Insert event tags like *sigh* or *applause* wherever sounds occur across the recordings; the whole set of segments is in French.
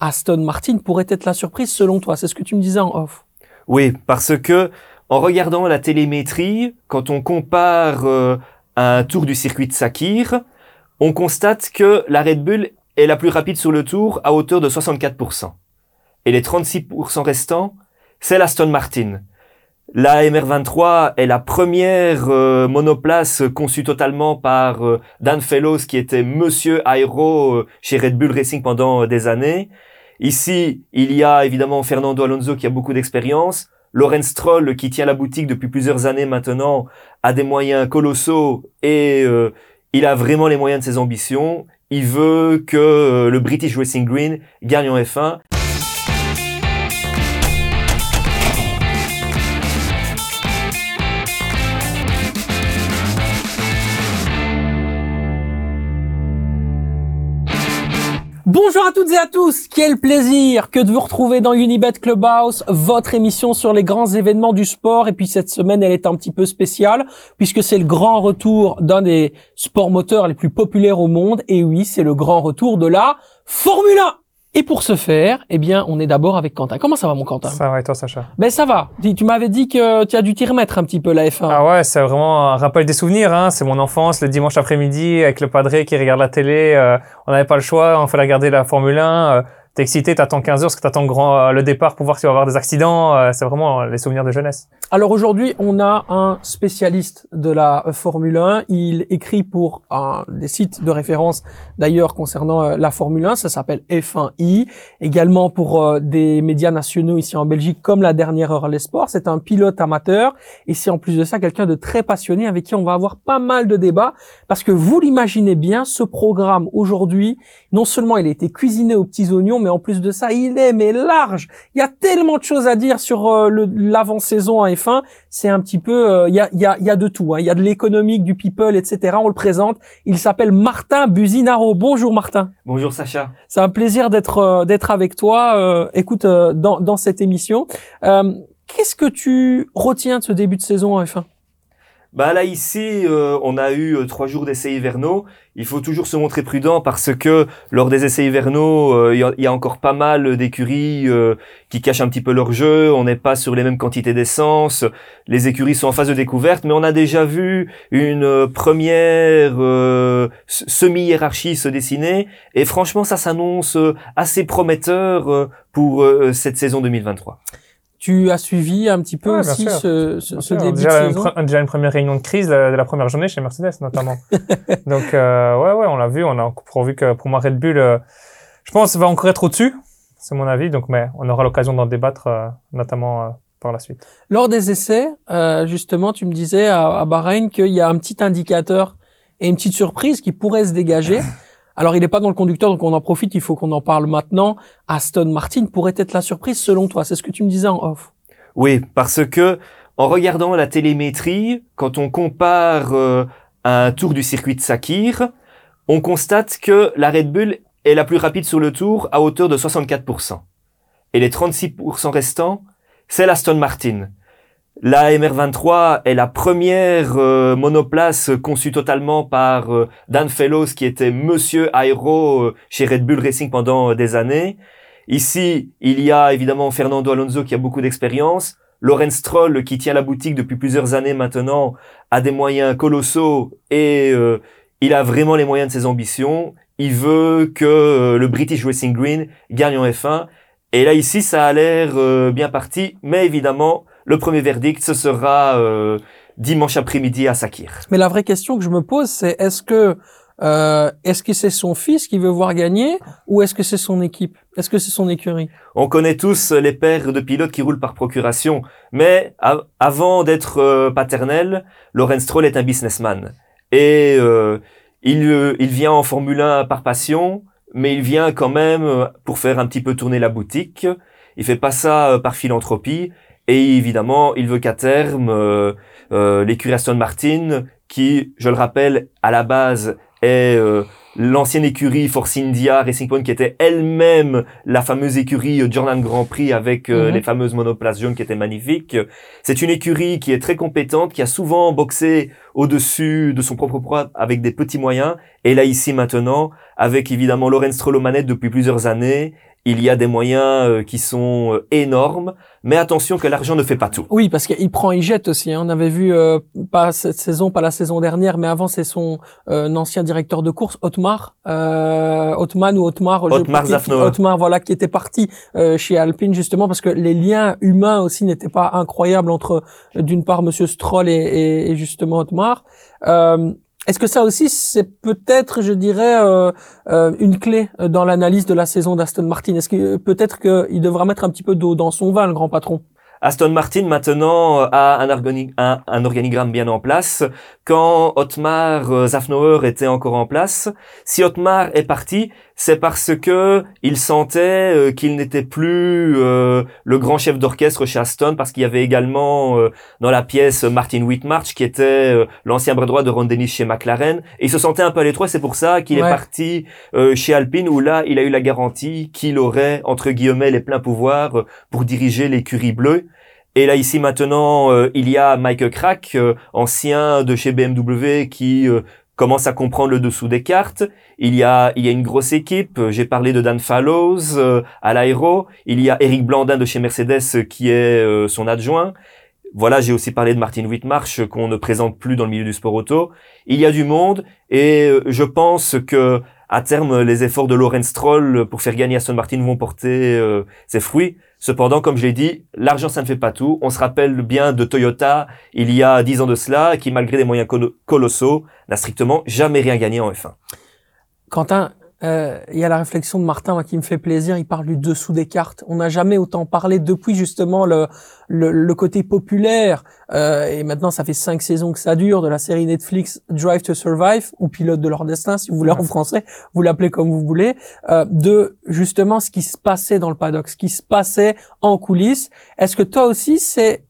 Aston Martin pourrait être la surprise selon toi. C'est ce que tu me disais en off. Oui, parce que en regardant la télémétrie, quand on compare euh, un tour du circuit de Sakir, on constate que la Red Bull est la plus rapide sur le tour à hauteur de 64%. Et les 36% restants, c'est l'Aston Martin. La MR23 est la première euh, monoplace conçue totalement par euh, Dan Fellows, qui était Monsieur euh, chez Red Bull Racing pendant des années. Ici, il y a évidemment Fernando Alonso qui a beaucoup d'expérience. Lorenz Stroll, qui tient la boutique depuis plusieurs années maintenant, a des moyens colossaux et il a vraiment les moyens de ses ambitions. Il veut que le British Racing Green gagne en F1. Bonjour à toutes et à tous, quel plaisir que de vous retrouver dans Unibet Clubhouse, votre émission sur les grands événements du sport. Et puis cette semaine, elle est un petit peu spéciale puisque c'est le grand retour d'un des sports moteurs les plus populaires au monde. Et oui, c'est le grand retour de la Formule 1. Et pour ce faire, eh bien, on est d'abord avec Quentin. Comment ça va, mon Quentin? Ça va et toi, Sacha? Ben ça va. Tu m'avais dit que tu as dû t'y remettre un petit peu la F1. Ah ouais, c'est vraiment un rappel des souvenirs. Hein. C'est mon enfance, le dimanche après-midi, avec le padré qui regarde la télé. Euh, on n'avait pas le choix, on fallait regarder la Formule 1 t'es excité, t'attends 15 heures parce que t'attends grand, euh, le départ pour voir s'il va y avoir des accidents. Euh, c'est vraiment les souvenirs de jeunesse. Alors aujourd'hui, on a un spécialiste de la Formule 1. Il écrit pour un des sites de référence d'ailleurs concernant euh, la Formule 1. Ça s'appelle F1i. Également pour des médias nationaux ici en Belgique comme la dernière heure les sports. C'est un pilote amateur et c'est en plus de ça quelqu'un de très passionné avec qui on va avoir pas mal de débats parce que vous l'imaginez bien, ce programme aujourd'hui, non seulement il a été cuisiné aux petits oignons, mais en plus de ça, il est mais large. Il y a tellement de choses à dire sur euh, l'avant-saison à F1. C'est un petit peu, euh, il y, a, y, a, y, a, de tout. Hein. Il y a de l'économique, du people, etc. On le présente. Il s'appelle Martin Buzinaro. Bonjour Martin. Bonjour Sacha. C'est un plaisir d'être euh, d'être avec toi. écoute, dans, dans cette émission, qu'est-ce que tu retiens de ce début de saison à F1 bah là ici, euh, on a eu euh, trois jours d'essais hivernaux. Il faut toujours se montrer prudent parce que lors des essais hivernaux, euh, il y, a encore pas mal d'écuries qui cachent un petit peu leur jeu. On n'est pas sur les mêmes quantités d'essence. Les écuries sont en phase de découverte, mais on a déjà vu une première semi-hiérarchie se dessiner. Et franchement, ça s'annonce assez prometteur pour cette saison 2023. Tu as suivi un petit peu aussi ce, ce, ce début déjà, de saison une, déjà une première réunion de crise de, la première journée chez Mercedes notamment. *laughs* Donc euh, ouais ouais on l'a vu, on a pourvu que pour moi Red Bull, euh, je pense va encore être au-dessus, c'est mon avis. Donc mais on aura l'occasion d'en débattre euh, notamment euh, par la suite. Lors des essais, justement, tu me disais à, à Bahreïn qu'il y a un petit indicateur et une petite surprise qui pourrait se dégager. *laughs* Alors, il n'est pas dans le conducteur, donc on en profite, il faut qu'on en parle maintenant. Aston Martin pourrait être la surprise selon toi, c'est ce que tu me disais en off. Oui, parce que en regardant la télémétrie, quand on compare euh, un tour du circuit de Sakir, on constate que la Red Bull est la plus rapide sur le tour à hauteur de 64%. Et les 36% restants, c'est l'Aston Martin. La MR23 est la première euh, monoplace conçue totalement par euh, Dan Fellows, qui était Monsieur Aero euh, chez Red Bull Racing pendant des années. Ici, il y a évidemment Fernando Alonso qui a beaucoup d'expérience. Lorenz Stroll, qui tient la boutique depuis plusieurs années maintenant, a des moyens colossaux et il a vraiment les moyens de ses ambitions. Il veut que le British Racing Green gagne en F1. Et là, ici, ça a l'air bien parti, mais évidemment, le premier verdict, ce sera euh, dimanche après-midi à Sakir. Mais la vraie question que je me pose, c'est est-ce que euh, est-ce que c'est son fils qui veut voir gagner ou est-ce que c'est son équipe? Est-ce que c'est son écurie? On connaît tous les pères de pilotes qui roulent par procuration, mais avant d'être euh, paternel, Lorenz Stroll est un businessman. Et euh, il, il vient en Formule 1 par passion, mais il vient quand même pour faire un petit peu tourner la boutique. Il fait pas ça par philanthropie et évidemment, il veut qu'à terme, euh, euh, l'écurie Aston Martin, qui, je le rappelle, à la base est euh, l'ancienne écurie Force India Racing Point, qui était elle-même la fameuse écurie Jordan Grand Prix avec euh, mhm. les fameuses monoplaces jaunes qui étaient magnifiques. C'est une écurie qui est très compétente, qui a souvent boxé au-dessus de son propre poids avec des petits moyens. Et là, ici, maintenant, avec évidemment Lorenz Stroll depuis plusieurs années il y a des moyens euh, qui sont euh, énormes, mais attention que l'argent ne fait pas tout. Oui, parce qu'il prend, il jette aussi. Hein. On avait vu euh, pas cette saison, pas la saison dernière, mais avant c'est son ancien directeur de course, Otmar, euh, Otman ou Otmar, Otmar Zafnauer. Otmar, voilà, qui était parti chez Alpine justement parce que les liens humains aussi n'étaient pas incroyables entre d'une part Monsieur Stroll et, et, et justement Otmar. Est-ce que ça aussi, c'est peut-être, je dirais, euh, euh, une clé euh, dans l'analyse de la saison d'Aston Martin? Est-ce que peut-être qu'il devra mettre un petit peu d'eau dans son vin, le grand patron? Aston Martin maintenant a un, un, un, organigramme bien en place. Quand Otmar Zafnauer était encore en place, si Otmar est parti, c'est parce que il sentait euh, qu'il n'était plus euh, le grand chef d'orchestre chez Aston, parce qu'il y avait également euh, dans la pièce Martin Whitmarsh, qui était l'ancien bras droit de Ron Dennis chez McLaren, et il se sentait un peu à l'étroit, c'est pour ça qu'il est parti chez Alpine, où là, il a eu la garantie qu'il aurait, entre guillemets, les pleins pouvoirs pour diriger l'écurie bleue. Et là ici maintenant, il y a Mike Crack, ancien de chez BMW, qui commence à comprendre le dessous des cartes. Il y a, il y a une grosse équipe. J'ai parlé de Dan Fallows euh, à l'aéro. Il y a Eric Blandin de chez Mercedes qui est euh, son adjoint. Voilà, j'ai aussi parlé de Martin Whitmarsh qu'on ne présente plus dans le milieu du sport auto. Il y a du monde et euh, je pense que à terme, les efforts de Lorenz Stroll pour faire gagner Aston Martin vont porter ses fruits. Cependant, comme je l'ai dit, l'argent, ça ne fait pas tout. On se rappelle bien de Toyota il y a dix ans de cela, qui malgré des moyens colossaux, n'a strictement jamais rien gagné en F1. Quentin, euh, il y a la réflexion de Martin qui me fait plaisir. Il parle du dessous des cartes. On n'a jamais autant parlé depuis justement le, le, côté populaire. Euh, et maintenant, ça fait cinq saisons que ça dure de la série Netflix Drive to Survive ou Pilote de leur destin, si vous voulez en français, vous l'appelez comme vous voulez, euh, de justement ce qui se passait dans le paddock, ce qui se passait en coulisses. Est-ce que toi aussi, c'est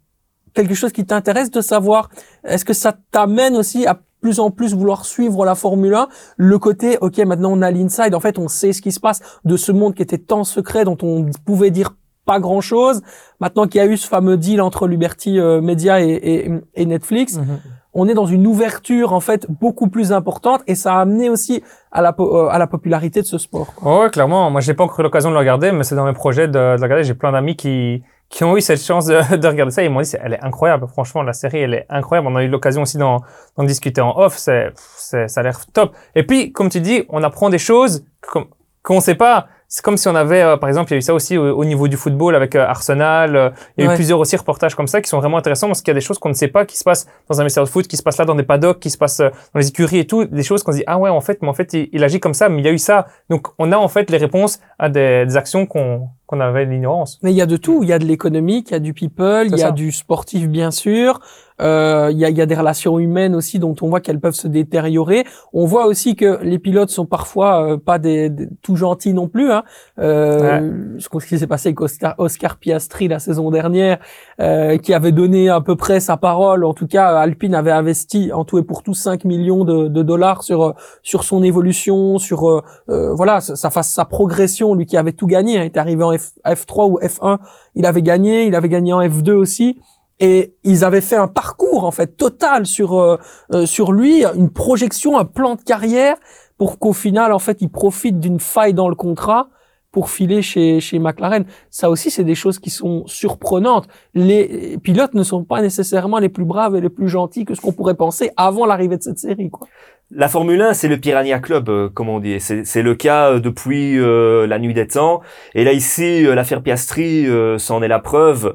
quelque chose qui t'intéresse de savoir Est-ce que ça t'amène aussi à plus en plus vouloir suivre la Formule 1, le côté, ok, maintenant on a l'inside, en fait on sait ce qui se passe de ce monde qui était tant secret, dont on pouvait dire pas grand chose. Maintenant qu'il y a eu ce fameux deal entre Liberty euh, Media et, et, Netflix, mhm. on est dans une ouverture en fait beaucoup plus importante et ça a amené aussi à la, euh, à la popularité de ce sport. Ouais, clairement. Moi, j'ai pas encore eu l'occasion de le regarder, mais c'est dans mes projets de, de regarder. J'ai plein d'amis qui qui ont eu cette chance de, *laughs* de regarder ça. Ils m'ont dit, elle est incroyable. Franchement, la série, elle est incroyable. On a eu l'occasion aussi d'en discuter en off. C'est, ça a l'air top. Et puis, comme tu dis, on apprend des choses qu'on ne sait pas c'est comme si on avait, euh, par exemple, il y a eu ça aussi au, niveau du football avec euh, Arsenal. Euh, il y a eu plusieurs aussi reportages comme ça qui sont vraiment intéressants parce qu'il y a des choses qu'on ne sait pas qui se passent dans un vestiaire de foot, qui se passent là dans des paddocks, qui se passent dans les écuries et tout, des choses qu'on se dit ah ouais en fait, mais en fait il, agit comme ça, mais il y a eu ça. Donc on a en fait les réponses à des, des actions qu'on qu'on avait l'ignorance. Mais il y a de tout. Il y a de l'économique, il y a du people, il y a du sportif bien sûr. Euh, il y, a, y, a, des relations humaines aussi dont on voit qu'elles peuvent se détériorer. On voit aussi que les pilotes sont parfois euh, pas des, tout gentils non plus. Hein. Euh, Ce qui s'est passé avec Oscar, Oscar, Piastri la saison dernière, euh, qui avait donné à peu près sa parole. En tout cas, Alpine avait investi en tout et pour tout 5 millions de, de dollars sur sur son évolution, sur voilà sa, sa, sa progression. Lui qui avait tout gagné, hein, était arrivé en F, F3 ou F1, il avait gagné, il avait gagné en F2 aussi et ils avaient fait un parcours en fait total sur euh, euh, sur lui, une projection, un plan de carrière pour qu'au final en fait il profite d'une faille dans le contrat pour filer chez chez McLaren. Ça aussi c'est des choses qui sont surprenantes. Les pilotes ne sont pas nécessairement les plus braves et les plus gentils que ce qu'on pourrait penser avant l'arrivée de cette série quoi. La Formule 1, c'est le Piranha Club, euh, comme on dit. C'est le cas depuis la nuit des temps. Et là, ici, l'affaire Piastri, c'en est la preuve.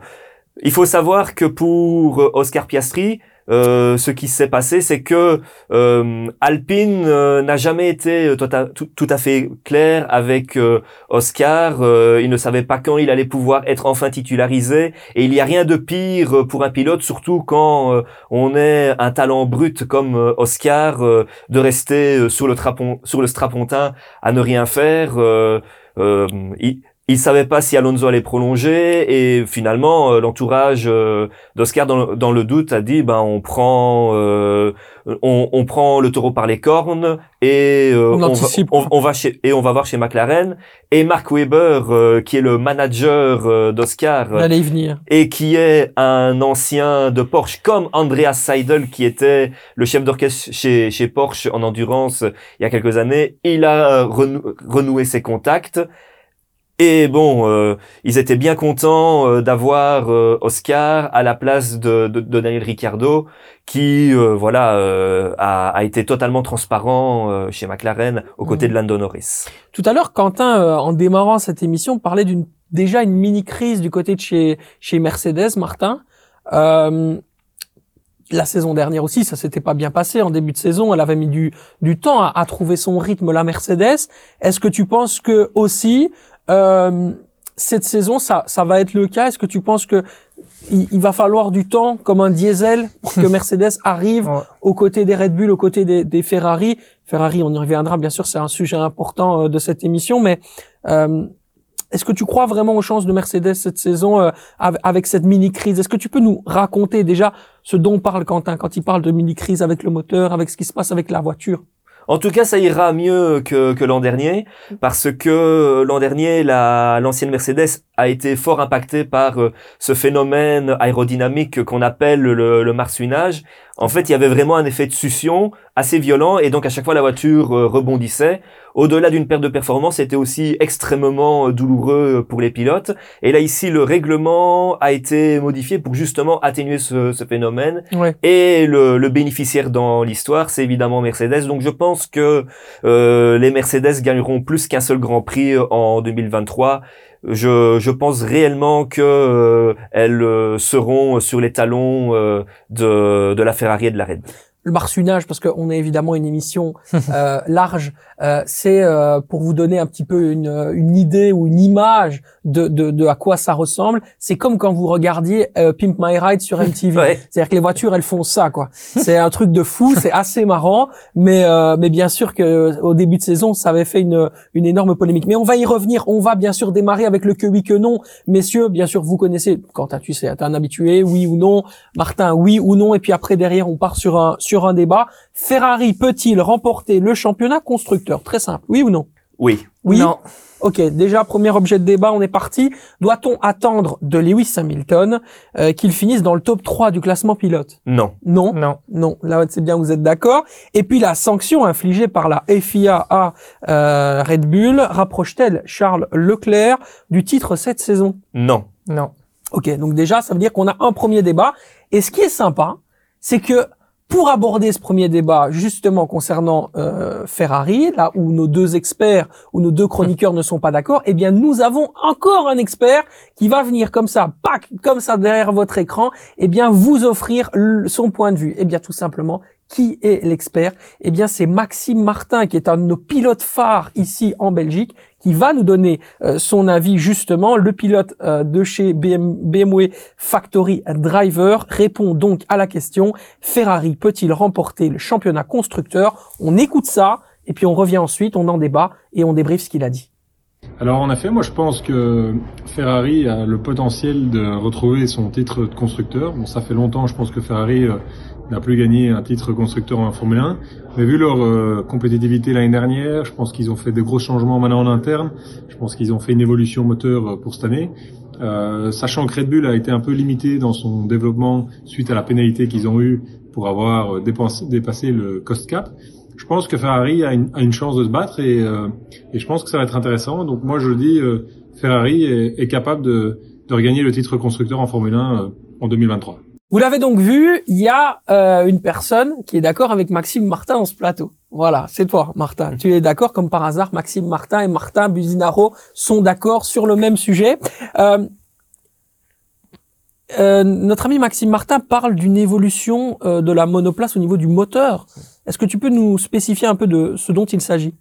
Il faut savoir que pour euh, Oscar Piastri, euh, ce qui s'est passé, c'est que euh, Alpine euh, n'a jamais été tout à, tout, à, fait clair avec Oscar. il ne savait pas quand il allait pouvoir être enfin titularisé. Et il n'y a rien de pire pour un pilote, surtout quand on est un talent brut comme Oscar, de rester sur le, strapontin à ne rien faire. Il, il savait pas si Alonso allait prolonger et finalement euh, l'entourage euh, d'Oscar dans, le doute a dit ben on prend euh, on, prend le taureau par les cornes et on, va, chez et on va voir chez McLaren. Et Mark Webber qui est le manager d'Oscar et qui est un ancien de Porsche comme Andreas Seidel qui était le chef d'orchestre chez, chez Porsche en endurance il y a quelques années il a renoué ses contacts Et bon, euh, ils étaient bien contents euh, d'avoir euh, Oscar à la place de, de, de Daniel Ricciardo, qui voilà a, a, été totalement transparent chez McLaren aux côtés mhm. de Lando Norris. Tout à l'heure, Quentin, en démarrant cette émission, parlait d'une déjà une mini crise du côté de chez chez Mercedes, Martin. la saison dernière aussi, ça s'était pas bien passé en début de saison. Elle avait mis du, du temps à, à trouver son rythme, la Mercedes. Est-ce que tu penses que aussi euh, cette saison, ça, ça va être le cas. Est-ce que tu penses que il, va falloir du temps, comme un diesel, pour que *laughs* Mercedes arrive aux côtés des Red Bull, aux côtés des, des, Ferrari? Ferrari, on y reviendra, bien sûr, c'est un sujet important euh, de cette émission, mais euh, est-ce que tu crois vraiment aux chances de Mercedes cette saison euh, avec cette mini-crise? Est-ce que tu peux nous raconter déjà ce dont parle Quentin quand il parle de mini-crise avec le moteur, avec ce qui se passe avec la voiture? En tout cas, ça ira mieux que, que l'an dernier, parce que l'an dernier, l'ancienne Mercedes a été fort impactée par euh, ce phénomène aérodynamique qu'on appelle le, le marsouinage. En fait, il y avait vraiment un effet de succion assez violent, et donc à chaque fois la voiture euh, rebondissait au-delà d'une perte de performance, c'était aussi extrêmement euh, douloureux euh, pour les pilotes. Et là, ici, le règlement a été modifié pour justement atténuer ce, phénomène. Et le, bénéficiaire dans l'histoire, c'est évidemment Mercedes. Donc, je pense que euh, les Mercedes gagneront plus qu'un seul Grand Prix en 2023. Je, je, pense réellement que elles seront sur les talons de, de la Ferrari et de la Red Bull le marsouinage, parce qu'on est évidemment une émission *laughs* euh, large, euh, c'est euh, pour vous donner un petit peu une, une idée ou une image de, de, de, à quoi ça ressemble. C'est comme quand vous regardiez euh, Pimp My Ride sur *laughs* MTV. C'est-à-dire que les voitures, elles font ça, quoi. *laughs* C'est un truc de fou, c'est assez marrant, mais euh, mais bien sûr que au début de saison, ça avait fait une une énorme polémique. Mais on va y revenir. On va bien sûr démarrer avec le que oui que non, messieurs. Bien sûr, vous connaissez. Quentin, tu sais, t'es un habitué, oui ou non. Martin, oui ou non. Et puis après derrière, on part sur un sur un débat. Ferrari peut-il remporter le championnat constructeur? Très simple. Oui ou non? Oui. Oui? Non. Ok, déjà premier objet de débat, on est parti. Doit-on attendre de Lewis Hamilton euh, qu'il finisse dans le top 3 du classement pilote? Non. Non? Non. Non. Là, c'est bien, vous êtes d'accord. Et puis la sanction infligée par la FIA à euh, Red Bull rapproche-t-elle Charles Leclerc du titre cette saison? Non. Non. Ok, donc déjà, ça veut dire qu'on a un premier débat. Et ce qui est sympa, c'est que pour aborder ce premier débat justement concernant euh, Ferrari, là où nos deux experts ou nos deux chroniqueurs ne sont pas d'accord, eh bien nous avons encore un expert qui va venir comme ça, pack, comme ça derrière votre écran, eh bien vous offrir son point de vue. Eh bien tout simplement, qui est l'expert? Eh bien, c'est Maxime Martin, qui est un de nos pilotes phares ici en Belgique, qui va nous donner euh, son avis justement. Le pilote euh, de chez BMW Factory Driver répond donc à la question Ferrari peut-il remporter le championnat constructeur? On écoute ça et puis on revient ensuite, on en débat et on débriefe ce qu'il a dit. Alors en effet, moi je pense que Ferrari a le potentiel de retrouver son titre de constructeur. Bon, ça fait longtemps, je pense que Ferrari euh, n'a plus gagné un titre constructeur en Formule 1. Mais vu leur euh, compétitivité l'année dernière, je pense qu'ils ont fait de gros changements maintenant en interne. Je pense qu'ils ont fait une évolution moteur euh, pour cette année. Euh, sachant que Red Bull a été un peu limité dans son développement suite à la pénalité qu'ils ont eue pour avoir dépassé le cost cap. Je pense que Ferrari a une, chance de se battre et, je pense que ça va être intéressant. Donc moi je dis Ferrari est, capable de regagner le titre constructeur en Formule 1 en 2023. Vous l'avez donc vu, il y a euh, une personne qui est d'accord avec Maxime Martin dans ce plateau. Voilà, c'est toi, Martin. Tu es d'accord comme par hasard, Maxime Martin et Martin Buzinaro sont d'accord sur le même sujet. Euh, euh, notre ami Maxime Martin parle d'une évolution de la monoplace au niveau du moteur. Est-ce que tu peux nous spécifier un peu de ce dont il s'agit?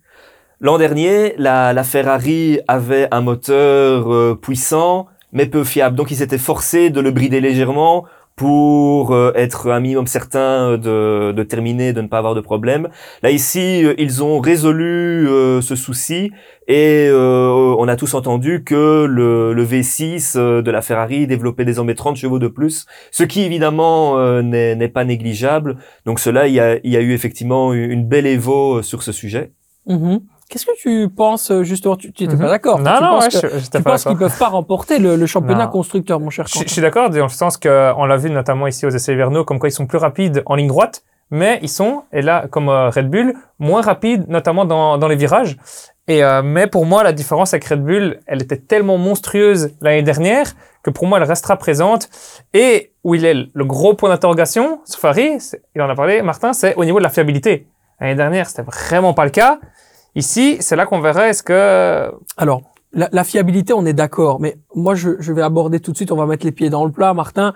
L'an dernier, la, la, Ferrari avait un moteur puissant mais peu fiable. Donc ils étaient forcés de le brider légèrement pour euh, être un minimum certain de, de, terminer, de ne pas avoir de problème. Là ici, euh, ils ont résolu euh, ce souci et on a tous entendu que le, le V6 de la Ferrari développait désormais 30 chevaux de plus, ce qui évidemment n'est pas négligeable. Donc cela, il y a, y a eu effectivement une belle évo sur ce sujet. Mm-hmm. Qu'est-ce que tu penses euh, justement? Tu n'étais pas mhm. d'accord Non, non, ouais, je, tu penses qu'ils peuvent pas remporter le, championnat constructeur, mon cher. Je, je suis d'accord, dans le sens qu'on l'a vu notamment ici aux essais hivernaux, comme quoi ils sont plus rapides en ligne droite, mais ils sont, et là, comme euh, Red Bull, moins rapides, notamment dans, dans les virages. Et euh, mais pour moi, la différence avec Red Bull, elle était tellement monstrueuse l'année dernière que pour moi, elle restera présente. Et où il est le gros point d'interrogation, Safari, il en a parlé, Martin, c'est au niveau de la fiabilité. L'année dernière, c'était vraiment pas le cas. Ici, c'est là qu'on verrait est-ce que... Alors, la, fiabilité, on est d'accord, mais moi, je, je vais aborder tout de suite, on va mettre les pieds dans le plat, Martin.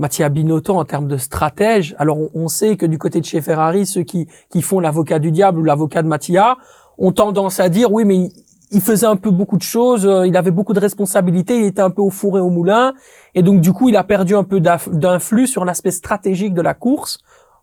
Mattia Binotto en termes de stratège. Alors on, sait que du côté de chez Ferrari, ceux qui, qui font l'avocat du diable ou l'avocat de Mattia ont tendance à dire oui mais il, faisait un peu beaucoup de choses, euh, il avait beaucoup de responsabilités, il était un peu au four et au moulin et donc du coup il a perdu un peu d'influx sur l'aspect stratégique de la course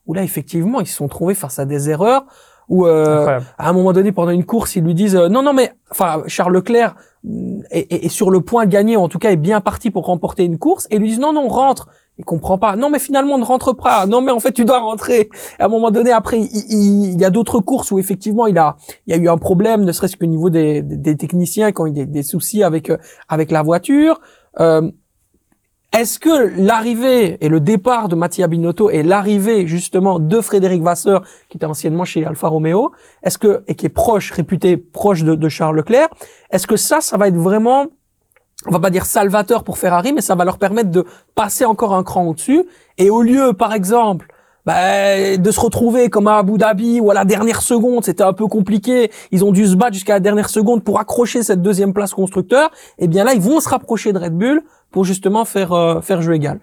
où là effectivement ils se sont trouvés face à des erreurs où euh, à un moment donné pendant une course ils lui disent euh, non non mais enfin Charles Leclerc mm, est, est, sur le point de gagner en tout cas est bien parti pour remporter une course et lui disent non non rentre il comprend pas. Non, mais finalement, on ne rentre pas. Non, mais en fait, tu dois rentrer. à un moment donné, après, il, il, y a d'autres courses où effectivement, il a, il y a eu un problème, ne serait-ce qu'au niveau des, des, techniciens quand il y a des soucis avec euh, avec la voiture. Euh, est-ce que l'arrivée et le départ de Mattia Binotto et l'arrivée justement de Frédéric Vasseur, qui était anciennement chez Alfa Romeo, est-ce que et qui est proche, réputé proche de, Charles Leclerc, est-ce que ça, ça va être vraiment on va pas dire salvateur pour Ferrari, mais ça va leur permettre de passer encore un cran au-dessus. Et au lieu, par exemple, bah, de se retrouver comme à Abu Dhabi ou à la dernière seconde, c'était un peu compliqué. Ils ont dû se battre jusqu'à la dernière seconde pour accrocher cette deuxième place constructeur. Et eh bien là, ils vont se rapprocher de Red Bull pour justement faire euh, faire jeu égal.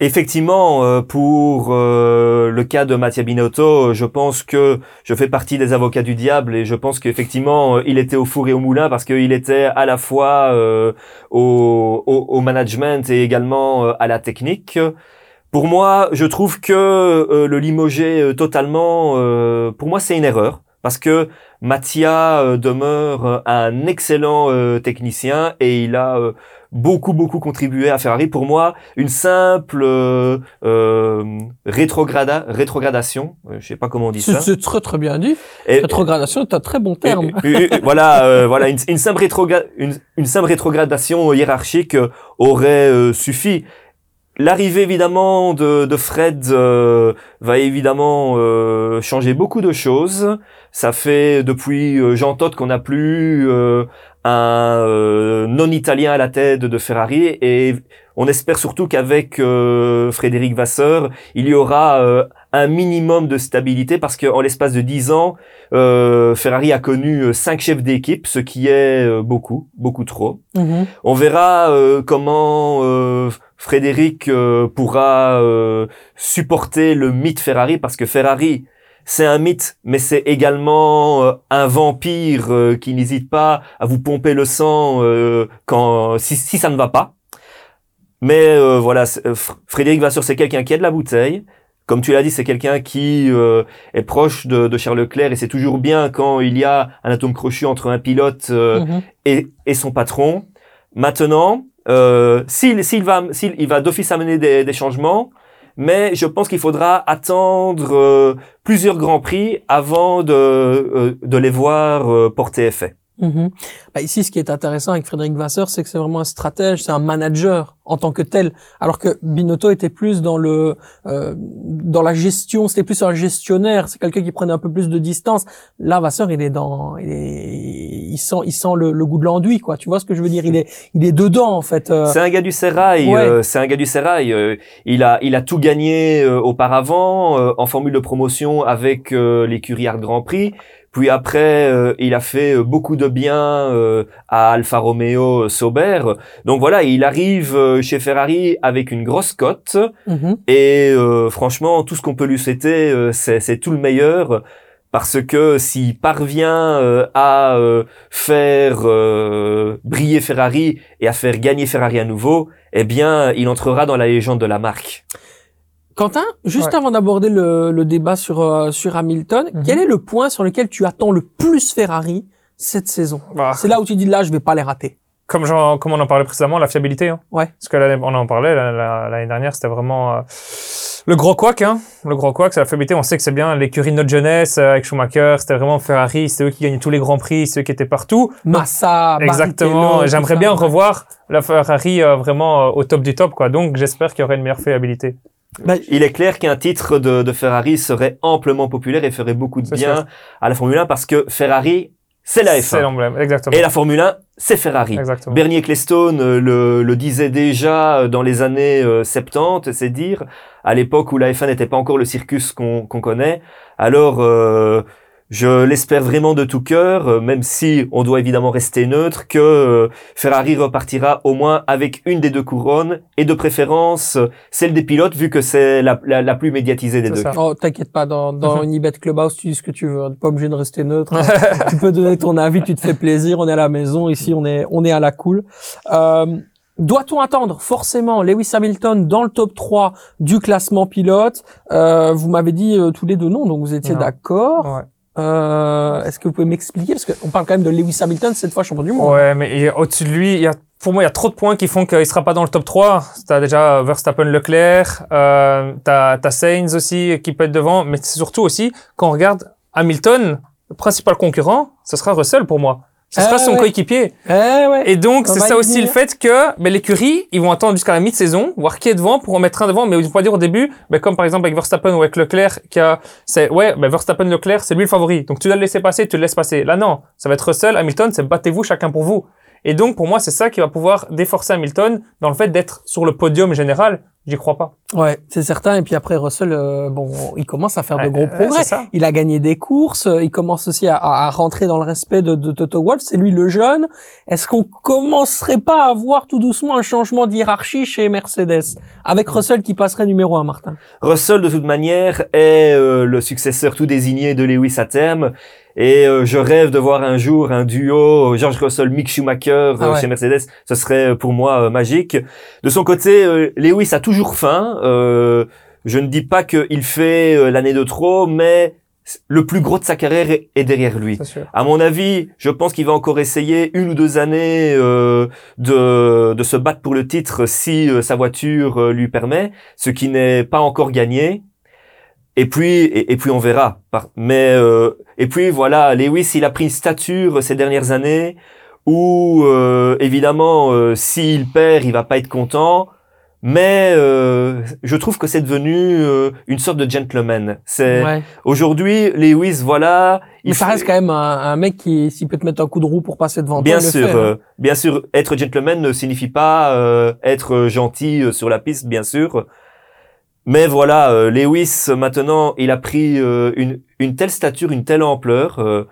Effectivement, euh, pour euh, le cas de Mattia Binotto, je pense que je fais partie des avocats du diable et je pense qu'effectivement, euh, il était au four et au moulin parce qu'il était à la fois au, au, management et également à la technique. Pour moi, je trouve que le limoger totalement, pour moi, c'est une erreur parce que Mattia demeure un excellent technicien et il a beaucoup beaucoup contribué à Ferrari. Pour moi, une simple euh, euh rétrograda, rétrogradation, euh, je sais pas comment on dit ça. C'est très très bien dit. rétrogradation, c'est un très bon terme. voilà, euh, voilà, une, une simple une, une, simple rétrogradation hiérarchique aurait suffi. L'arrivée évidemment de, de Fred va évidemment changer beaucoup de choses. Ça fait depuis Jean Todt qu'on n'a plus un euh, non-italien à la tête de Ferrari et on espère surtout qu'avec euh, Frédéric Vasseur, il y aura euh, un minimum de stabilité parce qu'en l'espace de dix ans, Ferrari a connu cinq chefs d'équipe, ce qui est beaucoup, beaucoup trop. Mhm. On verra comment Frédéric pourra supporter le mythe Ferrari parce que Ferrari c'est un mythe, mais c'est également euh, un vampire euh, qui n'hésite pas à vous pomper le sang euh, quand si, si, ça ne va pas. Mais voilà, Frédéric Vasseur, c'est quelqu'un qui a de la bouteille. Comme tu l'as dit, c'est quelqu'un qui est proche de, de, Charles Leclerc et c'est toujours bien quand il y a un atome crochu entre un pilote mhm. et, et, son patron. Maintenant, s'il s'il va, s'il il va d'office amener des, des changements, mais je pense qu'il faudra attendre euh, plusieurs grands prix avant de, euh, les voir euh, porter effet. Bah ici, ce qui est intéressant avec Frédéric Vasseur, c'est que c'est vraiment un stratège, c'est un manager en tant que tel, alors que Binotto était plus dans le euh, dans la gestion, c'était plus un gestionnaire, c'est quelqu'un qui prenait un peu plus de distance. Là, Vasseur, il est dans, il, est, il sent, il sent le, le goût de l'enduit, quoi. Tu vois ce que je veux dire? Il est, il est dedans en fait. Euh. C'est un gars du Serail. Euh, c'est un gars du Serail. Euh, il a, il a tout gagné auparavant en formule de promotion avec l'écurie Art Grand Prix. Puis après, euh, il a fait euh, beaucoup de bien euh, à Alfa Romeo Sauber. Donc voilà, il arrive chez Ferrari avec une grosse cote. Mhm. Et franchement, tout ce qu'on peut lui souhaiter, c'est tout le meilleur. Parce que s'il parvient à faire briller Ferrari et à faire gagner Ferrari à nouveau, eh bien, il entrera dans la légende de la marque. Quentin, juste avant d'aborder le, débat sur, euh, sur Hamilton, mhm. quel est le point sur lequel tu attends le plus Ferrari cette saison? Bah. C'est là où tu dis là, je vais pas les rater. Comme, comme on en parlait précédemment, la fiabilité. Hein. Ouais. Parce que on en parlait l'année dernière, c'était vraiment euh, le gros couac. Hein. Le gros couac, c'est la fiabilité. On sait que c'est bien l'écurie de notre jeunesse euh, avec Schumacher. C'était vraiment Ferrari. C'est eux qui gagnaient tous les grands prix, ceux qui étaient partout. Massa. Exactement. J'aimerais bien revoir la Ferrari vraiment au top du top, quoi. Donc j'espère qu'il y aurait une meilleure fiabilité. Bah, il est clair qu'un titre de, de, Ferrari serait amplement populaire et ferait beaucoup de bien à la Formule 1 parce que Ferrari c'est la C'est F1. l'emblème, exactement. Et la Formule 1, c'est Ferrari. Exactement. Bernie Ecclestone euh, le, le disait déjà euh, dans les années euh, 70, c'est dire, à l'époque où la F1 n'était pas encore le circus qu'on qu'on connaît. Alors, euh, je l'espère vraiment de tout cœur, euh, même si on doit évidemment rester neutre, que euh, Ferrari repartira au moins avec une des deux couronnes, et de préférence celle des pilotes, vu que c'est la, la, la plus médiatisée des deux. ça. Oh, t'inquiète pas, dans, dans. *laughs* Unibet Clubhouse, tu dis ce que tu veux. T'es pas obligé de rester neutre. *laughs* tu peux donner ton avis, tu te fais plaisir. On est à la maison. Ici, on est, on est à la cool. Euh, Doit-on attendre forcément Lewis Hamilton dans le top 3 du classement pilote? Euh, Vous m'avez dit euh, tous les deux non, donc vous étiez Non. d'accord. Ouais. Euh, Est-ce que vous pouvez m'expliquer? Parce qu'on parle quand même de Lewis Hamilton, cette fois champion du monde. Ouais, mais au-dessus de lui, il y a, pour moi, il y a trop de points qui font qu'il sera pas dans le top 3. T'as déjà Verstappen, Leclerc, euh, t'as, t'as Sainz aussi qui peut être devant, mais c'est surtout aussi, quand on regarde Hamilton, le principal concurrent, ce sera Russell pour moi. Ce sera Ah, son ouais. coéquipier. Eh ouais. Et donc, On c'est ça aussi venir. le fait que ben, l'écurie, ils vont attendre jusqu'à la mi-saison, voir qui est devant pour en mettre un devant, mais ils vont pas dire au début, ben, comme par exemple avec Verstappen ou avec Leclerc, qui a, c'est, ouais, ben, Verstappen, Leclerc, c'est lui le favori. Donc, tu dois le laisser passer, tu le laisses passer. Là, non. Ça va être Russell, Hamilton, c'est battez-vous chacun pour vous. Et donc, pour moi, c'est ça qui va pouvoir déforcer Hamilton dans le fait d'être sur le podium général. J'y crois pas. Ouais, c'est certain. Et puis après, Russell, euh, bon, il commence à faire de gros ouais, progrès. c'est ça. Il a gagné des courses. euh, Il commence aussi à, à- à rentrer dans le respect de, de Toto Wolff. C'est lui le jeune. Est-ce qu'on commencerait pas à voir tout doucement un changement de hiérarchie chez Mercedes avec Russell qui passerait numéro un, Martin? Russell, de toute manière, est euh, le successeur tout désigné de Lewis à terme. Et euh, je rêve de voir un jour un duo euh, George Russell, Mick Schumacher euh, Ah ouais. chez Mercedes. Ce serait euh, pour moi magique. De son côté, Lewis a toujours faim. Euh, je ne dis pas qu'il fait l'année de trop, mais le plus gros de sa carrière est- derrière lui. À mon avis, je pense qu'il va encore essayer une ou deux années euh, de, de se battre pour le titre si euh, sa voiture euh, lui permet, ce qui n'est pas encore gagné. Et puis, et, et puis on verra. Mais euh, et puis voilà, Lewis, il a pris une stature ces dernières années où euh, évidemment, euh, s'il perd, il va pas être content. Mais euh, je trouve que c'est devenu euh, une sorte de gentleman. C'est Ouais. aujourd'hui Lewis, voilà. Mais ça reste quand même un, un mec qui, s'il peut te mettre un coup de roue pour passer devant Bien toi, il sûr, le fait, hein. euh, bien sûr, être gentleman ne signifie pas euh, être gentil euh, sur la piste, bien sûr. Mais voilà, euh, Lewis maintenant, il a pris euh, une, une telle stature, une telle ampleur. euh,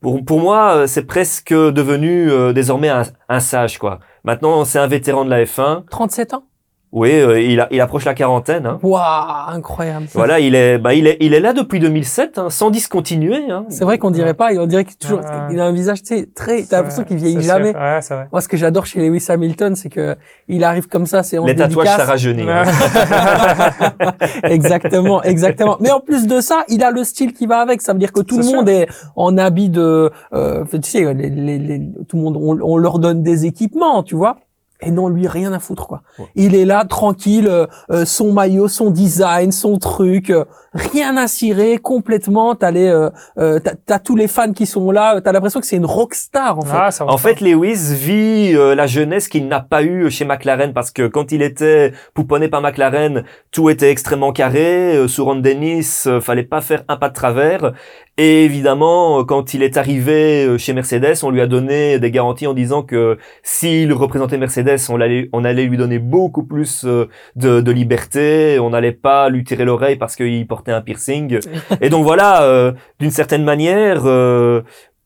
pour, pour moi, euh, c'est presque devenu euh, désormais un, un sage, quoi. Maintenant, c'est un vétéran de la F1. 37 ans? Oui, euh, il, a, il approche la quarantaine. Hein. Waouh, incroyable. Voilà, il est, bah, il est, il est là depuis 2007, hein, sans discontinuer. Hein. C'est vrai qu'on dirait pas, on dirait qu'il est toujours, Ouais. il a un visage, tu sais, très, t'as l'impression qu'il vieillit jamais. c'est vrai. Moi, ce que j'adore chez Lewis Hamilton, c'est que il arrive comme ça, c'est en Les tatouages, ça rajeunit. hein. *laughs* exactement, exactement. Mais en plus de ça, il a le style qui va avec. Ça veut dire que tout le monde est en habit de, euh, tu sais, les, les, les- tout le monde, on, on leur donne des équipements, tu vois. Et non, lui, rien à foutre, quoi. Ouais. Il est là, tranquille, euh, euh, son maillot, son design, son truc, euh, rien à cirer, complètement. T'as les, euh, euh, t'as, tous les fans qui sont là. T'as l'impression que c'est une rockstar, en fait. Ah, En fait, Lewis vit euh, la jeunesse qu'il n'a pas eue chez McLaren parce que quand il était pouponné par McLaren, tout était extrêmement carré. Euh, sur Ron Dennis, euh, fallait pas faire un pas de travers. Et évidemment, euh, quand il est arrivé euh, chez Mercedes, on lui a donné des garanties en disant que s'il représentait Mercedes, on allait, on allait lui donner beaucoup plus euh, de, de liberté. On n'allait pas lui tirer l'oreille parce qu'il portait un piercing. Et donc voilà, euh, d'une certaine manière. euh,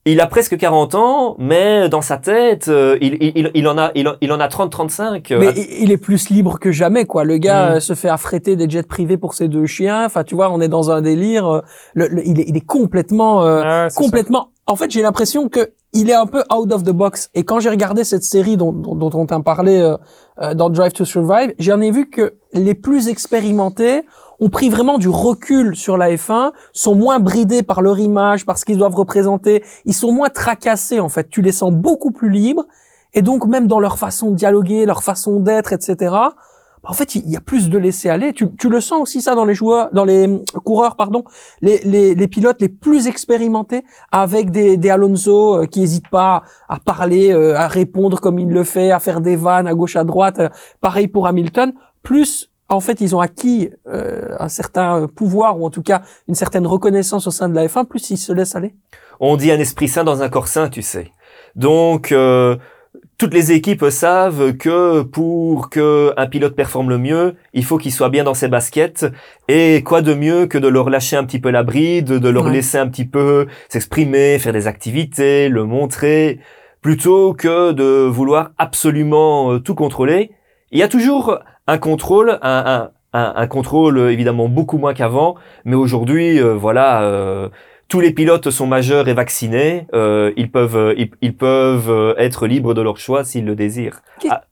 il a presque 40 ans, mais dans sa tête, euh, il, il, il- en a, il, en- il en a 30-35. Mais il est plus libre que jamais, quoi. Le gars Mm. euh, se fait affréter des jets privés pour ses deux chiens. Enfin, tu vois, on est dans un délire. euh, le- le- il, est, il est complètement, euh, ça. complètement. En fait, j'ai l'impression que il est un peu out of the box. Et quand j'ai regardé cette série dont, dont, dont on t'a parlé euh, euh, dans Drive to Survive, j'en ai vu que les plus expérimentés ont pris vraiment du recul sur la F1, sont moins bridés par leur image, par ce qu'ils doivent représenter. Ils sont moins tracassés, en fait. Tu les sens beaucoup plus libres. Et donc, même dans leur façon de dialoguer, leur façon d'être, etc., bah, en fait, il y a plus de laisser aller. Tu, le sens aussi ça dans les joueurs, dans les hum, coureurs, pardon, les pilotes les plus expérimentés, avec des, des Alonso euh, qui hésitent pas à parler, euh, à répondre comme il le fait, à faire des vannes à gauche à droite. euh, pareil pour Hamilton. Plus en fait, ils ont acquis euh, un certain pouvoir ou en tout cas une certaine reconnaissance au sein de la F1, plus ils se laissent aller. On dit un esprit sain dans un corps sain, tu sais. Donc, euh, toutes les équipes savent que pour que un pilote performe le mieux, il faut qu'il soit bien dans ses baskets. Et quoi de mieux que de leur lâcher un petit peu la bride, de leur Ouais. laisser un petit peu s'exprimer, faire des activités, le montrer, plutôt que de vouloir absolument euh, tout contrôler. Il y a toujours un contrôle, un, un, un, un contrôle euh, évidemment beaucoup moins qu'avant, mais aujourd'hui, euh, voilà. euh, tous les pilotes sont majeurs et vaccinés. euh, ils peuvent, ils, ils peuvent être libres de leur choix s'ils le désirent.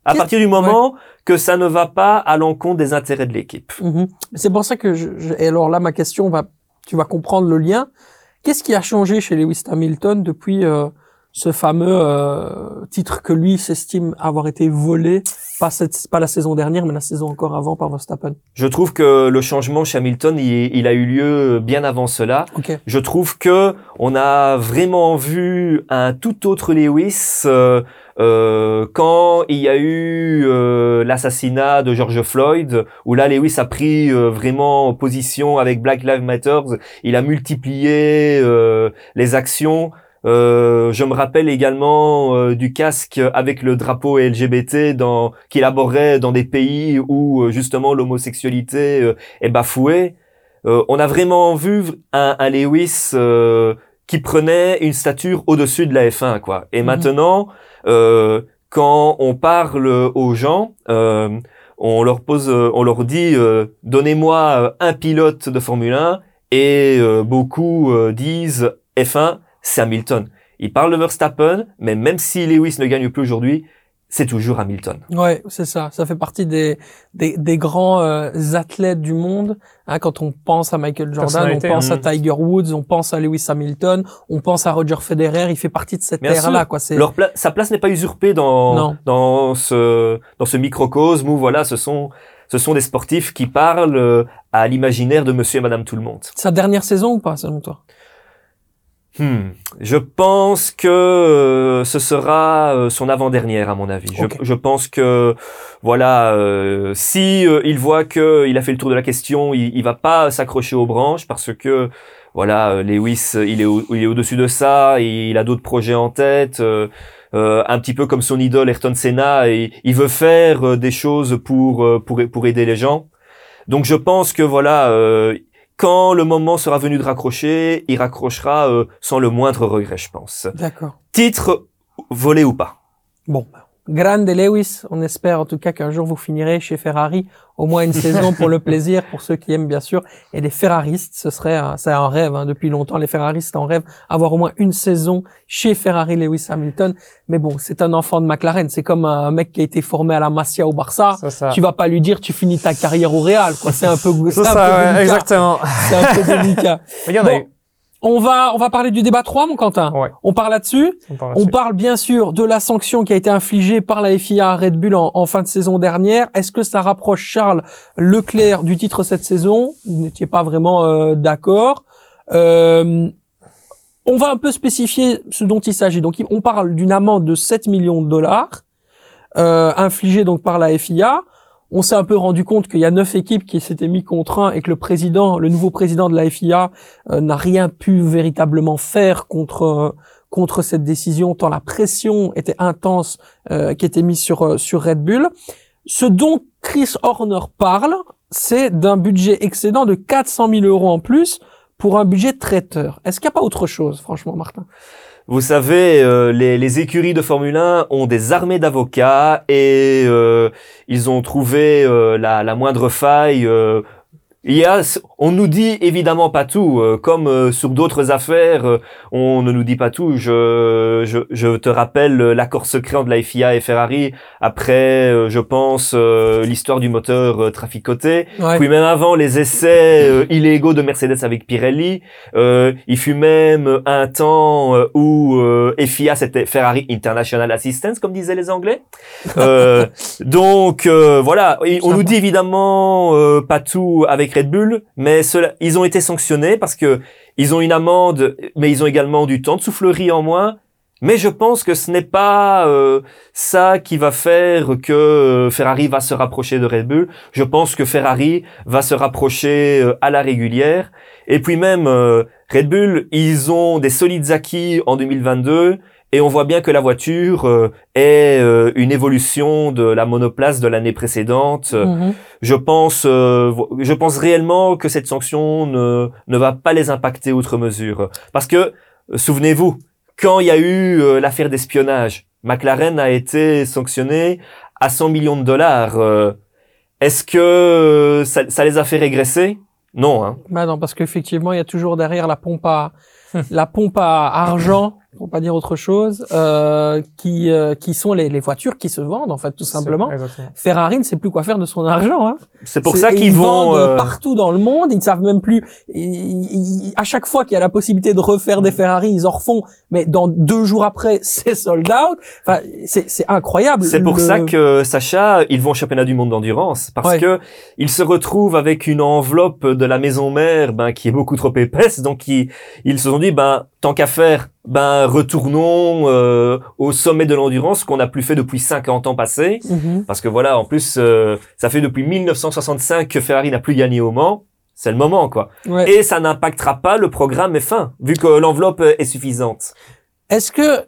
À, partir du moment que ça ne va pas à l'encontre des intérêts de l'équipe. Mhm. C'est pour ça que je, je- et alors là ma question va tu vas comprendre le lien. Qu'est-ce qui a changé chez Lewis Hamilton depuis ce fameux euh, titre que lui s'estime avoir été volé pas cette pas la saison dernière mais la saison encore avant par Verstappen. Je trouve que le changement chez Hamilton, il, il a eu lieu bien avant cela. OK. Je trouve que on a vraiment vu un tout autre Lewis euh, euh, quand il y a eu euh, l'assassinat de George Floyd, où là Lewis a pris euh, vraiment position avec Black Lives Matter. Il a multiplié euh, les actions. Euh, je me rappelle également euh, du casque avec le drapeau LGBT dans qu'il aborrait dans des pays où euh, justement l'homosexualité est bafouée. Euh, on a vraiment vu un, un Lewis euh, qui prenait une stature au-dessus de la F1, quoi. Et Mhm. maintenant, euh, quand on parle aux gens, euh, on leur pose, on leur dit, euh, donnez-moi un pilote de Formule 1, et euh, beaucoup euh, disent F1, c'est Hamilton. Ils parlent de Verstappen, mais même si Lewis ne gagne plus aujourd'hui, c'est toujours Hamilton. Ouais, c'est ça. Ça fait partie des des, des grands euh, athlètes du monde. Hein, quand on pense à Michael Jordan, on pense à mhm. Tiger Woods, on pense à Lewis Hamilton, on pense à Roger Federer. Il fait partie de cette Bien ère-là, sûr. quoi. C'est Leur pla- sa place n'est pas usurpée dans Non. dans ce dans ce microcosme où voilà, ce sont ce sont des sportifs qui parlent euh, à l'imaginaire de Monsieur et Madame tout le monde. sa dernière saison ou pas, selon toi? Hmm. Je pense que euh, ce sera euh, son avant-dernière à mon avis. Je, pense que voilà, euh, si il voit que il a fait le tour de la question, il, il va pas s'accrocher aux branches parce que voilà, Lewis, il est au, il est au-dessus de ça, il a d'autres projets en tête. euh, un petit peu comme son idole Ayrton Senna, et il veut faire euh, des choses pour euh, pour pour aider les gens. Donc je pense que voilà, quand le moment sera venu de raccrocher, il raccrochera euh, sans le moindre regret, je pense. D'accord. Titre volé ou pas? Bon, grande Lewis. On espère en tout cas qu'un jour vous finirez chez Ferrari, au moins une saison pour le plaisir, pour ceux qui aiment bien sûr. Et les Ferraristes, ce serait, un- c'est un rêve hein, depuis longtemps. Les Ferraristes en rêve avoir au moins une saison chez Ferrari Lewis Hamilton. Mais bon, c'est un enfant de McLaren. C'est comme un mec qui a été formé à la Masia au Barça. Tu vas pas lui dire tu finis ta carrière au Real, quoi. C'est un peu, C'est un ça, peu ouais, délicat. exactement. C'est un peu délicat. Il y en a Bon, eu. On va, on va parler du débat 3, mon Quentin. Ouais. On parle là-dessus. On parle On là-dessus. parle bien sûr de la sanction qui a été infligée par la FIA à Red Bull en, en fin de saison dernière. Est-ce que ça rapproche Charles Leclerc du titre cette saison? Vous n'étiez pas vraiment euh, d'accord. Euh, on va un peu spécifier ce dont il s'agit. Donc, on parle d'une amende de 7 millions de dollars euh, infligée donc par la FIA. On s'est un peu rendu compte qu'il y a neuf équipes qui s'étaient mis contre un et que le président, le nouveau président de la FIA, euh, n'a rien pu véritablement faire contre euh, contre cette décision tant la pression était intense euh, qui était mise sur euh, sur Red Bull. Ce dont Chris Horner parle, c'est d'un budget excédent de 400 000 euros en plus pour un budget traiteur. Est-ce qu'il n'y a pas autre chose, franchement, Martin? Vous savez, euh, les, écuries de Formule 1 ont des armées d'avocats et euh, ils ont trouvé euh, la moindre faille. Il y a, on nous dit évidemment pas tout, euh, comme euh, sur d'autres affaires, euh, on ne nous dit pas tout. Je, je, je te rappelle l'accord secret entre la FIA et Ferrari. Après, je pense l'histoire du moteur traficoté. ouais. Puis même avant les essais illégaux de Mercedes avec Pirelli, euh, il fut même un temps où euh, FIA c'était Ferrari International Assistance comme disaient les Anglais. Euh, *laughs* donc euh, voilà, Et on nous dit évidemment euh, pas tout avec Red Bull, mais cela, ils ont été sanctionnés parce que ils ont une amende, mais ils ont également du temps de soufflerie en moins. Mais je pense que ce n'est pas euh, ça qui va faire que euh, Ferrari va se rapprocher de Red Bull. Je pense que Ferrari va se rapprocher euh, à la régulière. Et puis même Red Bull, ils ont des solides acquis en 2022 et on voit bien que la voiture est une évolution de la monoplace de l'année précédente. Mhm. Je pense, je pense réellement que cette sanction ne, ne va pas les impacter outre mesure. Parce que, souvenez-vous, quand il y a eu euh, l'affaire d'espionnage, McLaren a été sanctionné à 100 millions de dollars. Euh, est-ce que euh, ça, ça, les a fait régresser? Non. Hein. Bah non, parce qu'effectivement, il y a toujours derrière la pompe à *laughs* la pompe à argent pour pas dire autre chose, euh, qui euh, qui sont les, les, voitures qui se vendent en fait tout simplement. Ferrari ne sait plus quoi faire de son argent. Hein. C'est pour ça qu'ils vont euh... partout dans le monde. Ils ne savent même plus. à chaque fois qu'il y a la possibilité de refaire des Ferrari, ils en refont. Mais dans deux jours après, *laughs* c'est sold out. Enfin, c'est incroyable. C'est pour ça que Sacha, ils vont au championnat du monde d'endurance parce que ils se retrouvent avec une enveloppe de la maison mère, ben qui est beaucoup trop épaisse. Donc ils ils se sont dit, ben tant qu'à faire, ben retournons euh, au sommet de l'endurance qu'on n'a plus fait depuis 50 ans passés. Mhm. Parce que voilà, en plus, euh, ça fait depuis 1965 que Ferrari n'a plus gagné au Mans. C'est le moment, quoi. Et ça n'impactera pas le programme F1, vu que l'enveloppe est suffisante. Est-ce que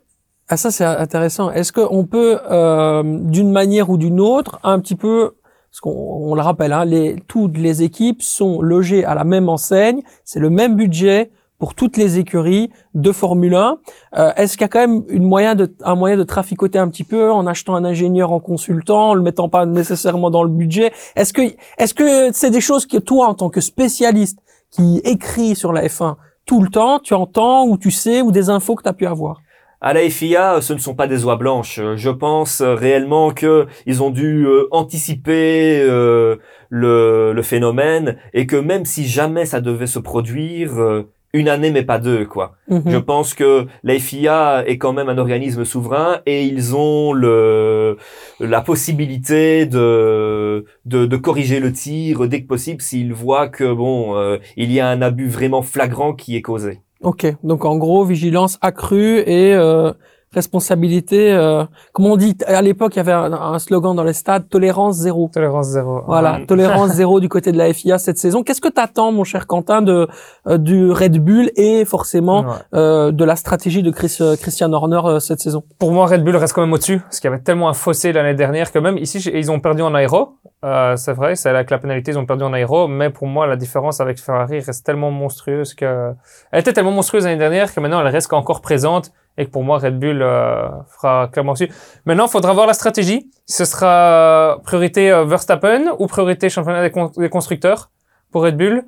ah ça c'est intéressant. Est-ce qu'on peut, euh, d'une manière ou d'une autre, un petit peu, parce qu'on on le rappelle, hein, les, toutes les équipes sont logées à la même enseigne, c'est le même budget, pour toutes les écuries de Formule 1. Euh, est-ce qu'il y a quand même une moyen de, un moyen de traficoter un petit peu en achetant un ingénieur en consultant, en le mettant pas nécessairement dans le budget? Est-ce que est-ce que c'est des choses que toi, en tant que spécialiste qui écrit sur la F1 tout le temps, tu entends ou tu sais ou des infos que tu as pu avoir? À la FIA, ce ne sont pas des oies blanches. Je pense réellement que ils ont dû euh, anticiper euh, le, le, phénomène et que même si jamais ça devait se produire, une année mais pas deux quoi. Mhm. Je pense que la FIA est quand même un organisme souverain et ils ont le la possibilité de de, de corriger le tir dès que possible s'ils voient que bon euh, il y a un abus vraiment flagrant qui est causé. Ok, donc en gros vigilance accrue et euh, responsabilité. Euh, comme on dit à l'époque, il y avait un, slogan dans les stades tolérance zéro. Tolérance zéro. Voilà, tolérance *laughs* zéro du côté de la FIA cette saison. Qu'est-ce que t'attends, mon cher Quentin, de euh, du Red Bull et forcément euh, de la stratégie de Chris, euh, Christian Horner euh, cette saison? Pour moi, Red Bull reste quand même au-dessus, parce qu'il y avait tellement un fossé l'année dernière que même ici, ils ont perdu en aéro. c'est vrai, c'est avec la pénalité, ils ont perdu en aéro, mais pour moi, la différence avec Ferrari reste tellement monstrueuse que elle était tellement monstrueuse l'année dernière que maintenant elle reste encore présente et que pour moi Red Bull euh, fera clairement dessus. Maintenant, il faudra voir la stratégie. Ce sera priorité euh, Verstappen ou priorité championnat des, constructeurs pour Red Bull, euh,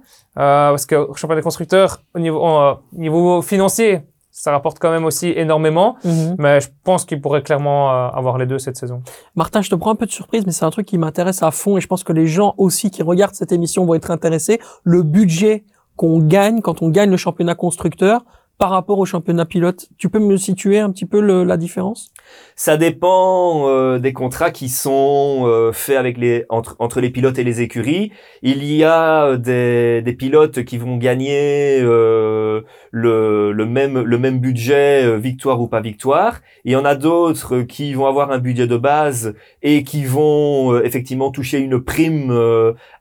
parce que championnat des constructeurs au niveau, euh, niveau financier, ça rapporte quand même aussi énormément, mhm. mais je pense qu'il pourrait clairement avoir les deux cette saison. Martin, je te prends un peu de surprise, mais c'est un truc qui m'intéresse à fond et je pense que les gens aussi qui regardent cette émission vont être intéressés. Le budget qu'on gagne quand on gagne le championnat constructeur, par rapport au championnat pilote. Tu peux me situer un petit peu le, la différence? Ça dépend euh, des contrats qui sont euh, faits avec les entre, entre les pilotes et les écuries. Il y a des, des pilotes qui vont gagner euh, le, le même le même budget euh, victoire ou pas victoire. Il y en a d'autres qui vont avoir un budget de base et qui vont euh, effectivement toucher une prime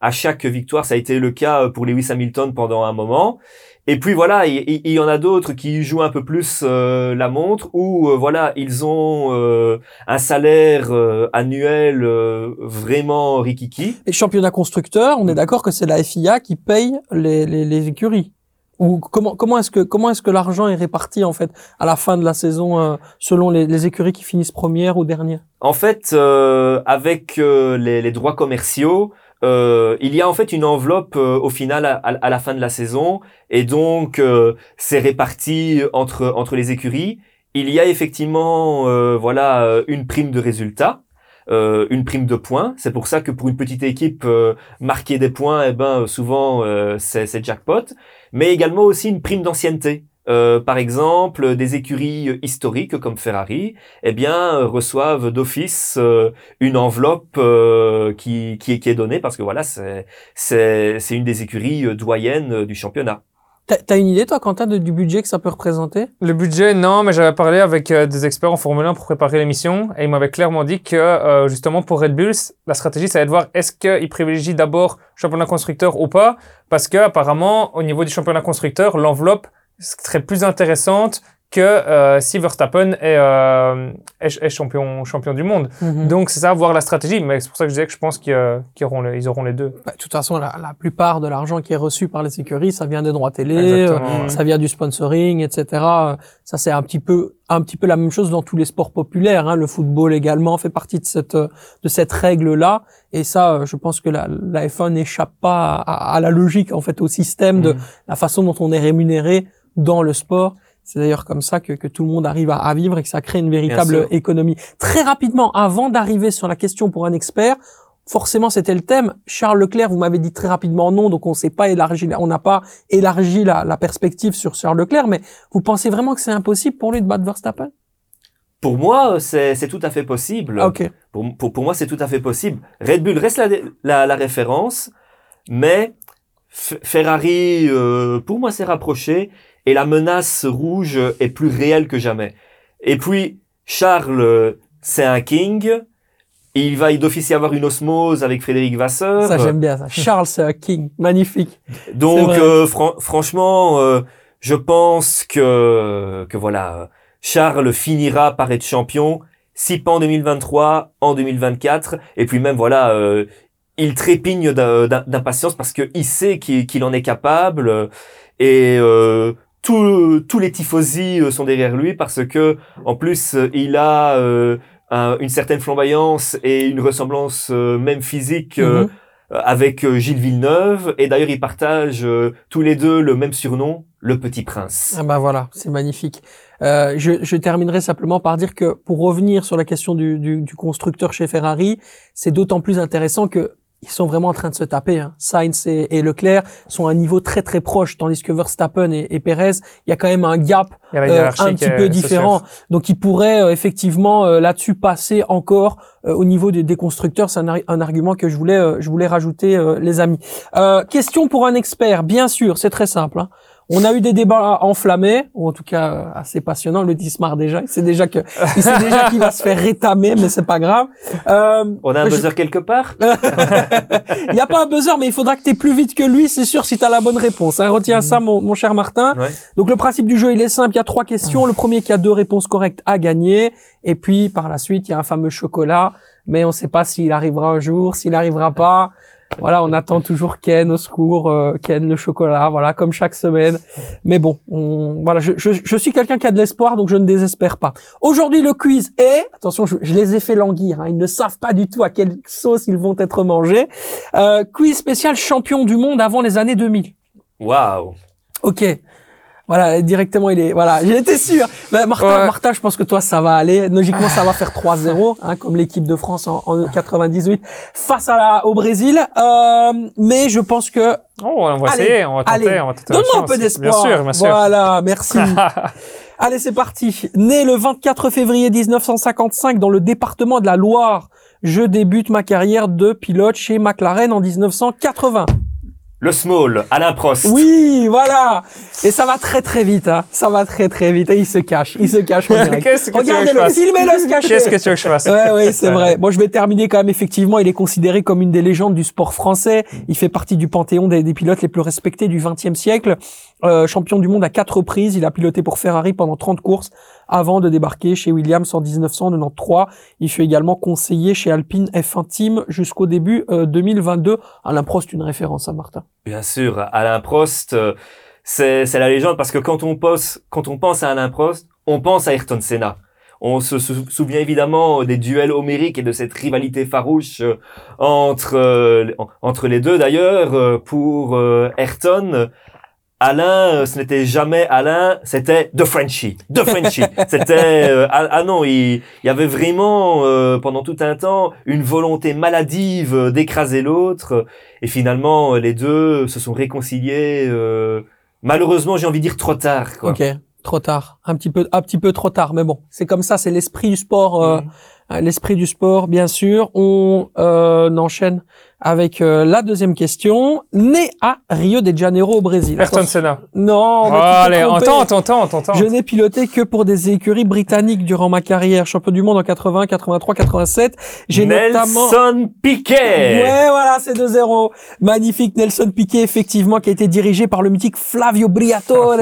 à chaque victoire. Ça a été le cas pour Lewis Hamilton pendant un moment. Et puis voilà, il, y en a d'autres qui jouent un peu plus euh, la montre, où euh, voilà, ils ont euh, un salaire annuel vraiment rikiki. Et championnat constructeur, on est d'accord que c'est la FIA qui paye les, les, les écuries. Ou comment comment est-ce que comment est-ce que l'argent est réparti en fait à la fin de la saison selon les, les, écuries qui finissent première ou dernière? En fait, avec les, les droits commerciaux, euh, il y a en fait une enveloppe euh, au final à, la fin de la saison et donc euh, c'est réparti entre entre les écuries. Il y a effectivement euh, voilà une prime de résultat. une prime de points, c'est pour ça que pour une petite équipe marquer des points, eh ben souvent c'est jackpot, mais également aussi une prime d'ancienneté. Euh, par exemple, des écuries historiques comme Ferrari, eh bien, reçoivent d'office euh, une enveloppe euh, qui, qui, qui, est donnée parce que voilà, c'est, c'est, c'est une des écuries doyennes du championnat. T'as t'as une idée, toi, Quentin, de- du budget que ça peut représenter? Le budget, non, mais j'avais parlé avec euh, des experts en Formule 1 pour préparer l'émission et ils m'avaient clairement dit que euh, justement pour Red Bull, la stratégie, ça va être de voir est-ce qu'ils privilégient d'abord championnat constructeur ou pas, parce que apparemment au niveau du championnat constructeur, l'enveloppe serait plus intéressante que euh, si Verstappen est, euh, est, est champion champion du monde. Mhm. Donc c'est ça, voir la stratégie. Mais c'est pour ça que je disais que je pense qu'ils euh, auront, les- ils auront les deux. Bah, de toute façon, la, la plupart de l'argent qui est reçu par les écuries, ça vient des droits télé, euh, ouais. ça vient du sponsoring, etc. Ça, c'est un petit peu, un petit peu la même chose dans tous les sports populaires. Hein. Le football également fait partie de cette, de cette règle-là. Et ça, euh, je pense que la, la F1 n'échappe pas à, à la logique, en fait, au système de Mhm. la façon dont on est rémunéré dans le sport. C'est d'ailleurs comme ça que, que tout le monde arrive à, à vivre et que ça crée une véritable économie. Très rapidement, avant d'arriver sur la question pour un expert, forcément c'était le thème. Charles Leclerc, vous m'avez dit très rapidement non, donc on s'est pas élargi, on n'a pas élargi la, la perspective sur Charles Leclerc, mais vous pensez vraiment que c'est impossible pour lui de battre Verstappen? Pour moi, c'est c'est tout à fait possible. Ah, Ok. Pour, pour, pour moi, c'est tout à fait possible. Red Bull reste la, la, la référence, mais F- Ferrari, euh, pour moi, s'est rapproché et la menace rouge est plus réelle que jamais. Et puis, Charles, euh, c'est un king. Il va d'office y avoir une osmose avec Frédéric Vasseur. Ça j'aime bien ça. Charles c'est un king, magnifique. Donc, euh, fran- franchement, euh, je pense que, que voilà, Charles finira par être champion, si pas en 2023, en 2024, et puis même voilà, euh, il trépigne d'impatience parce qu'il sait qu'il en est capable, euh, et euh, tous tous les tifosi euh, sont derrière lui parce que en plus euh, il a euh, un- une certaine flamboyance et une ressemblance euh, même physique. euh, Mhm. avec Gilles Villeneuve et d'ailleurs ils partagent tous les deux le même surnom, le Petit Prince. Ah bah voilà, c'est magnifique. Euh, je, je terminerai simplement par dire que pour revenir sur la question du, du, du constructeur chez Ferrari, c'est d'autant plus intéressant que ils sont vraiment en train de se taper. Hein. Sainz et, et Leclerc sont à un niveau très très proche, tandis que Verstappen et, et Perez, il y a quand même un gap euh, un petit peu différent. Donc ils pourraient euh, effectivement euh, là-dessus passer encore au niveau des, des constructeurs. C'est un, ar- un argument que je voulais je voulais rajouter, les amis. Euh, question pour un expert, bien sûr, c'est très simple. hein. On a eu des débats enflammés, ou en tout cas euh, assez passionnants. Le dit Smart déjà, il sait déjà que il sait déjà qu'il va se faire rétamer, mais c'est pas grave. Euh, On a un je- buzzer quelque part? *laughs* Il n'y a pas un buzzer, mais il faudra que tu plus vite que lui, c'est sûr, si tu as la bonne réponse. Hein. Retiens ça, mon, mon cher Martin. Ouais. Donc le principe du jeu, il est simple. Il y a trois questions. Le premier qui a deux réponses correctes a gagné. Et puis par la suite, il y a un fameux chocolat. Mais on ne sait pas s'il arrivera un jour, s'il n'arrivera pas. Voilà, on attend toujours Ken au secours, euh, Ken le chocolat, voilà, comme chaque semaine. Mais bon, on, voilà, je, je, je suis quelqu'un qui a de l'espoir, donc je ne désespère pas. Aujourd'hui, le quiz est, attention, je, je les ai fait languir, hein, ils ne savent pas du tout à quelle sauce ils vont être mangés. Euh, quiz spécial champion du monde avant les années 2000. Waouh Ok. Voilà, directement, il est, voilà, *laughs* j'étais sûr. Ben, Martin, Ouais. Martin, je pense que toi, ça va aller. Logiquement, ça va faire 3-0, hein, comme l'équipe de France en, en 98 face à la, au Brésil. Euh, mais je pense que, Oh, on va Allez, essayer, on va tenter, allez, on va tenter donne-moi un peu d'espoir. Bien sûr, bien sûr. Voilà, merci. *laughs* Allez, c'est parti. Né le 24 février 1955 dans le département de la Loire, je débute ma carrière de pilote chez McLaren en 1980. Le small, Alain Prost. Oui, voilà. Et ça va très très vite, hein. Ça va très très vite. Et il se cache, il se cache. *laughs* Regardez-le, met le se cacher. Qu'est-ce que tu veux que je fasse Ouais, ouais, c'est vrai. Bon, je vais terminer quand même. Effectivement, il est considéré comme une des légendes du sport français. Il fait partie du panthéon des, des pilotes les plus respectés du XXe siècle. Euh, champion du monde à quatre reprises. Il a piloté pour Ferrari pendant 30 courses avant de débarquer chez Williams en 1993. Il fut également conseiller chez Alpine F1 Team jusqu'au début euh, 2022. Alain Prost, une référence à Martin. Bien sûr, Alain Prost, euh, c'est la légende parce que quand on pense, à Alain Prost, on pense à Ayrton Senna. On se sou- souvient évidemment des duels homériques et de cette rivalité farouche euh, entre euh, en- entre les deux. D'ailleurs, euh, pour euh, Ayrton, Alain, euh, ce n'était jamais Alain, c'était The Frenchie. The Frenchie. *laughs* c'était euh, ah, ah non, il, il y avait vraiment euh, pendant tout un temps une volonté maladive euh, d'écraser l'autre. Et finalement, euh, les deux se sont réconciliés. euh, malheureusement, j'ai envie de dire trop tard. Quoi. Ok, trop tard, un petit peu, un petit peu trop tard, mais bon, c'est comme ça, c'est l'esprit du sport, euh, l'esprit du sport, bien sûr. On euh, enchaîne avec euh, la deuxième question. Né à Rio de Janeiro au Brésil. Ayrton Senna. Non, Oh, allez, trompé. tente, tente. Je n'ai piloté que pour des écuries britanniques durant ma carrière. Champion du monde en 80, 83, 87. J'ai notamment... Nelson Piquet. Ouais, voilà, c'est 2-0. Magnifique Nelson Piquet, effectivement, qui a été dirigé par le mythique Flavio Briatore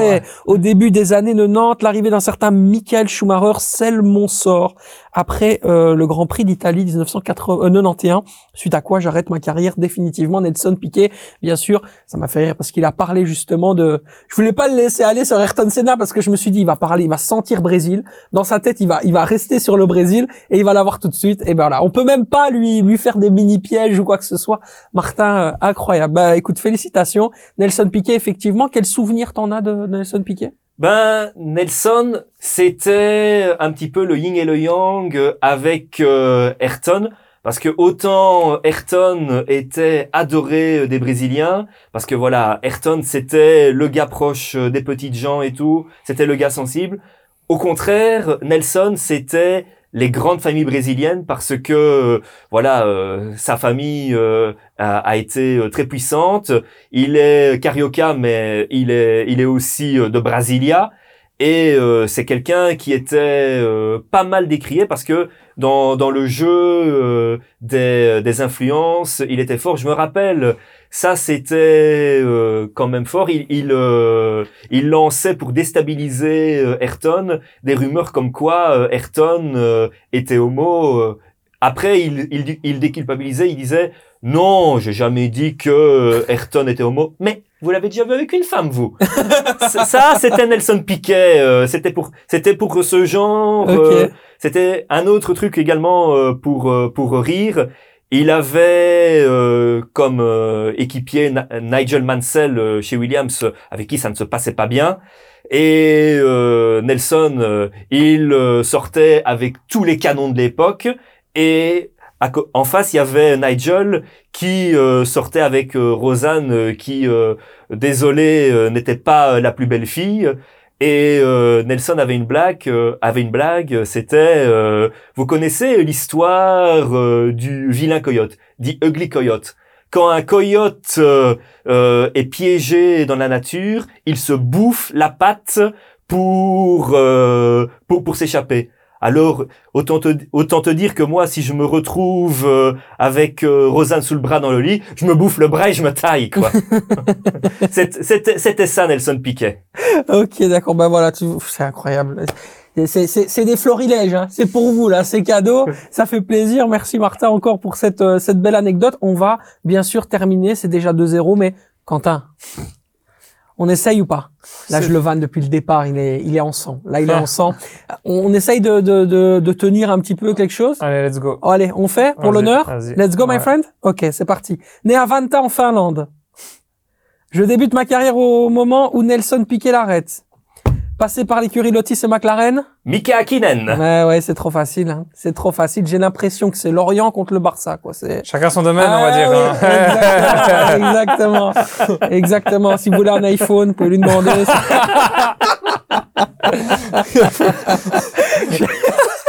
au début des années 90. L'arrivée d'un certain Michael Schumacher scelle mon sort après euh, le Grand Prix d'Italie 1991. Suite à quoi j'arrête ma carrière définitivement. Nelson Piquet, bien sûr, ça m'a fait rire parce qu'il a parlé justement de. Je voulais pas le laisser aller sur Ayrton Senna parce que je me suis dit il va parler, il va sentir Brésil dans sa tête, il va, il va rester sur le Brésil et il va l'avoir tout de suite. Et ben voilà, on peut même pas lui lui faire des mini pièges ou quoi que ce soit. Martin, euh, incroyable. Bah écoute, félicitations, Nelson Piquet. Effectivement, quel souvenir t'en as de, Nelson Piquet Ben, Nelson, c'était un petit peu le yin et le yang avec euh, Ayrton. Parce que autant Ayrton était adoré euh, des Brésiliens, parce que voilà, Ayrton c'était le gars proche euh, des petites gens et tout, c'était le gars sensible. Au contraire, Nelson c'était les grandes familles brésiliennes parce que euh, voilà, sa famille a, a été très puissante. Il est carioca, mais il est il est aussi de Brasilia. Et c'est quelqu'un qui était pas mal décrié parce que dans, dans le jeu euh, des, des influences, il était fort. Je me rappelle, ça c'était euh, quand même fort. Il, il, euh, il lançait pour déstabiliser euh, Ayrton des rumeurs comme quoi euh, Ayrton euh, était homo. Après, il, il, il déculpabilisait, il disait non, j'ai jamais dit que Ayrton était homo. Mais vous l'avez déjà vu avec une femme, vous *laughs* ça, c'était Nelson Piquet. euh, c'était pour, c'était pour ce genre. Ok. euh, c'était un autre truc également euh, pour euh, pour rire. Il avait euh, comme euh, équipier Nigel Mansell chez Williams, avec qui ça ne se passait pas bien. Et Nelson, il sortait avec tous les canons de l'époque. Et en face, il y avait Nigel qui sortait avec Rosanne, qui, désolé, n'était pas la plus belle fille. Et euh, Nelson avait une blague, euh, avait une blague. C'était, euh, vous connaissez l'histoire du vilain coyote, dit ugly coyote. Quand un coyote est piégé dans la nature, il se bouffe la patte pour pour, pour s'échapper. Alors, autant te, autant te dire que moi, si je me retrouve euh, avec euh, Rosanne sous le bras dans le lit, je me bouffe le bras et je me taille, quoi. C'est- C'était ça, Nelson Piquet. Ok, d'accord. Bah voilà, c'est incroyable. C'est- C'est c'est- c'est des florilèges, hein. c'est pour vous là, c'est cadeau, ça fait plaisir. Merci Martin encore pour cette euh, cette belle anecdote. On va bien sûr terminer, c'est déjà 2-0, mais Quentin, on essaye ou pas? Là, je le vanne depuis le départ, il est il est en sang. Là, il est Ah. en sang. On, essaye de, de de de tenir un petit peu quelque chose? Allez, let's go. Oh, allez, on fait pour l'honneur? Let's go, my friend? Ok, c'est parti. Né à Vanta en Finlande. Je débute ma carrière au moment où Nelson Piquet l'arrête. Passé par l'écurie Lotus et McLaren. Mika Hakkinen. Ouais, ouais, c'est trop facile. hein. C'est trop facile. J'ai l'impression que c'est Lorient contre le Barça, quoi. C'est. Chacun son domaine, on va Ah dire. oui, hein. *laughs* Exactement, exactement, exactement. Si vous voulez un iPhone, vous pouvez lui demander. *laughs* *laughs*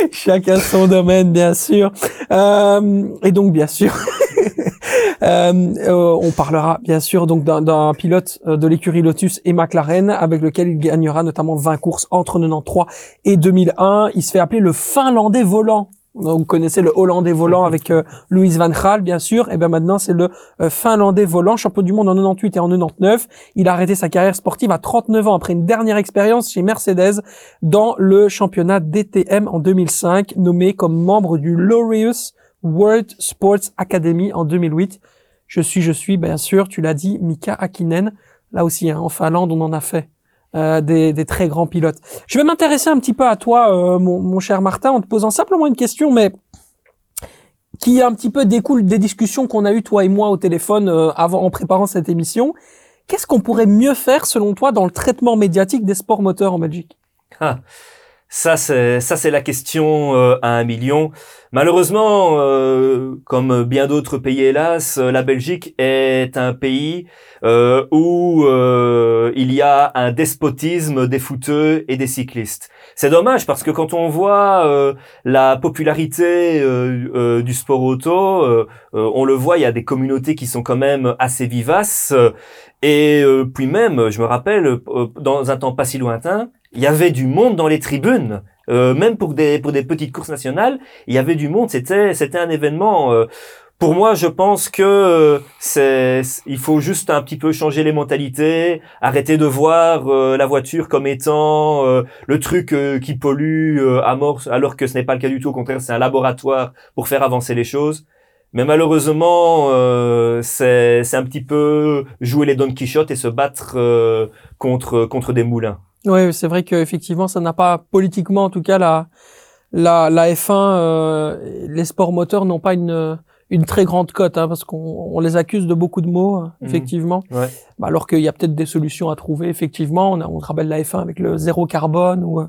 *laughs* Chacun son domaine, bien sûr. Euh, et donc, bien sûr, *laughs* euh, euh, on parlera bien sûr donc d'un- pilote euh, de l'écurie Lotus et McLaren avec lequel il gagnera notamment 20 courses entre 93 et 2001. Il se fait appeler le Finlandais volant. Vous connaissez le Hollandais volant avec euh, Louis Van Gaal, bien sûr. Et bien maintenant, c'est le euh, Finlandais volant, champion du monde en 98 et en 99. Il a arrêté sa carrière sportive à 39 ans après une dernière expérience chez Mercedes dans le championnat DTM en 2005, nommé comme membre du Laureus World Sports Academy en 2008. Je suis, je suis, bien sûr, tu l'as dit, Mika Hakkinen. Là aussi, hein, en Finlande, on en a fait. Euh, des, des très grands pilotes. Je vais m'intéresser un petit peu à toi, euh, mon, mon cher Martin, en te posant simplement une question, mais qui un petit peu découle des discussions qu'on a eues toi et moi au téléphone euh, avant en préparant cette émission. Qu'est-ce qu'on pourrait mieux faire selon toi dans le traitement médiatique des sports moteurs en Belgique? Ah. Ça, c'est ça, c'est la question euh, à un million. Malheureusement, euh, comme bien d'autres pays, hélas, euh, la Belgique est un pays euh, où il y a un despotisme des footeux et des cyclistes. C'est dommage parce que quand on voit la popularité du sport auto, on le voit, il y a des communautés qui sont quand même assez vivaces. et puis même, je me rappelle, dans un temps pas si lointain, il y avait du monde dans les tribunes. Euh, même pour des pour des petites courses nationales, il y avait du monde. C'était c'était un événement. Euh, pour moi, je pense que euh, c'est il faut juste un petit peu changer les mentalités, arrêter de voir la voiture comme étant le truc qui pollue à mort, alors que ce n'est pas le cas du tout. Au contraire, c'est un laboratoire pour faire avancer les choses. Mais malheureusement, c'est c'est un petit peu jouer les Don Quichotte et se battre contre contre des moulins. Oui, c'est vrai qu'effectivement, ça n'a pas politiquement, en tout cas, la la, la F1, euh, les sports moteurs n'ont pas une une très grande cote, hein, parce qu'on on les accuse de beaucoup de mots, hein, mhm. effectivement. Ouais. Bah, alors qu'il y a peut-être des solutions à trouver, effectivement. On, a, on rappelle la F1 avec le zéro carbone ou,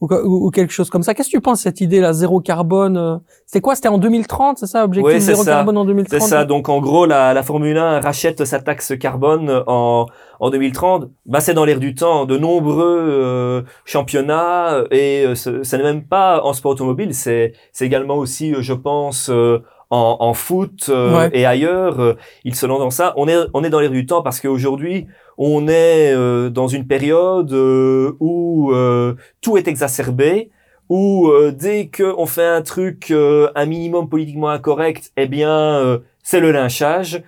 ou, ou quelque chose comme ça. Qu'est-ce que tu penses cette idée, la zéro carbone euh, C'était quoi? C'était en 2030, c'est ça Objectif zéro carbone en 2030 C'est ça. Donc en gros, la, la Formule 1 rachète sa taxe carbone en, en 2030. Bah, c'est dans l'air du temps. De nombreux euh, championnats et euh, ce n'est même pas en sport automobile. C'est également aussi, je pense en, en foot euh, et ailleurs, euh, ils se lancent dans ça. On est, on est dans l'air du temps parce qu'aujourd'hui, on est euh, dans une période où tout est exacerbé, où dès qu'on fait un truc un minimum politiquement incorrect, eh bien, c'est le lynchage.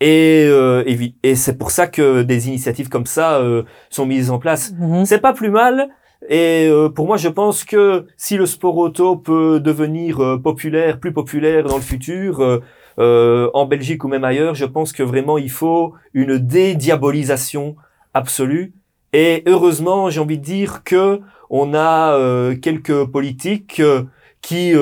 Et, et, et c'est pour ça que des initiatives comme ça sont mises en place. Mm-hmm. C'est pas plus mal, et euh, pour moi, je pense que si le sport auto peut devenir euh, populaire, plus populaire dans le futur, euh, en Belgique ou même ailleurs, je pense que vraiment il faut une dédiabolisation absolue. Et heureusement, j'ai envie de dire que on a quelques politiques qui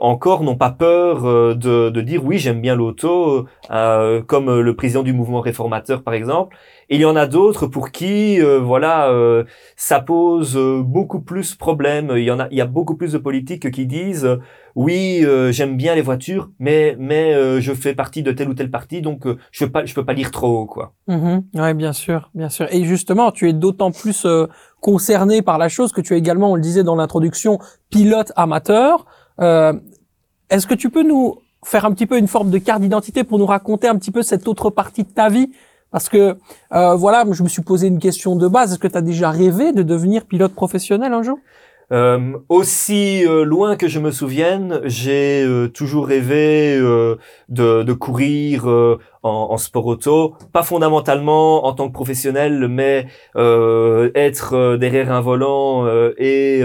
encore n'ont pas peur de, de, dire oui j'aime bien l'auto, comme le président du mouvement réformateur par exemple, il y en a d'autres pour qui, euh, voilà, euh, ça pose euh, beaucoup plus problème. Il y en a, il y a beaucoup plus de politiques qui disent, oui, j'aime bien les voitures, mais mais je fais partie de telle ou telle partie, donc je peux pas, je peux pas lire trop, quoi. Mm Ouais, bien sûr, bien sûr. Et justement, tu es d'autant plus concerné par la chose que tu es également, on le disait dans l'introduction, pilote amateur. Est-ce que tu peux nous faire un petit peu une forme de carte d'identité pour nous raconter un petit peu cette autre partie de ta vie parce que euh, voilà, je me suis posé une question de base. Est-ce que tu as déjà rêvé de devenir pilote professionnel un jour? Euh, aussi euh, loin que je me souvienne, j'ai euh, toujours rêvé euh, de, courir en, en, sport auto, pas fondamentalement en tant que professionnel, mais être derrière un volant et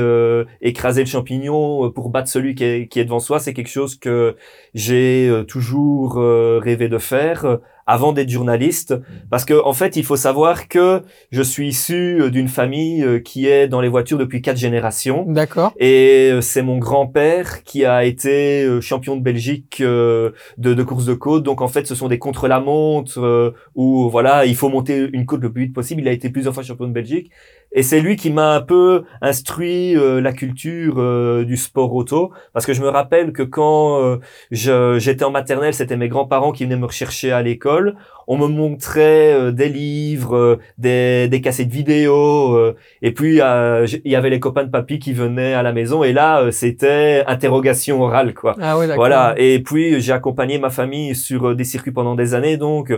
écraser le champignon pour battre celui qui est, qui est devant soi, c'est quelque chose que j'ai toujours rêvé de faire avant d'être journaliste parce que en fait il faut savoir que je suis issu d'une famille qui est dans les voitures depuis quatre générations D'accord. Et euh, c'est mon grand-père qui a été euh, champion de Belgique euh, de, de course de côte. Donc en fait, ce sont des contre-la-montre où voilà, il faut monter une côte le plus vite possible. Il a été plusieurs fois champion de Belgique. Et c'est lui qui m'a un peu instruit la culture du sport auto, parce que je me rappelle que quand j'étais en maternelle, c'était mes grands-parents qui venaient me rechercher à l'école. On me montrait euh, des livres, euh, des, des cassettes vidéo, euh, et puis il y avait les copains de papy qui venaient à la maison, et là c'était interrogation orale quoi. Ah ouais, voilà. Et puis j'ai accompagné ma famille sur des circuits pendant des années, donc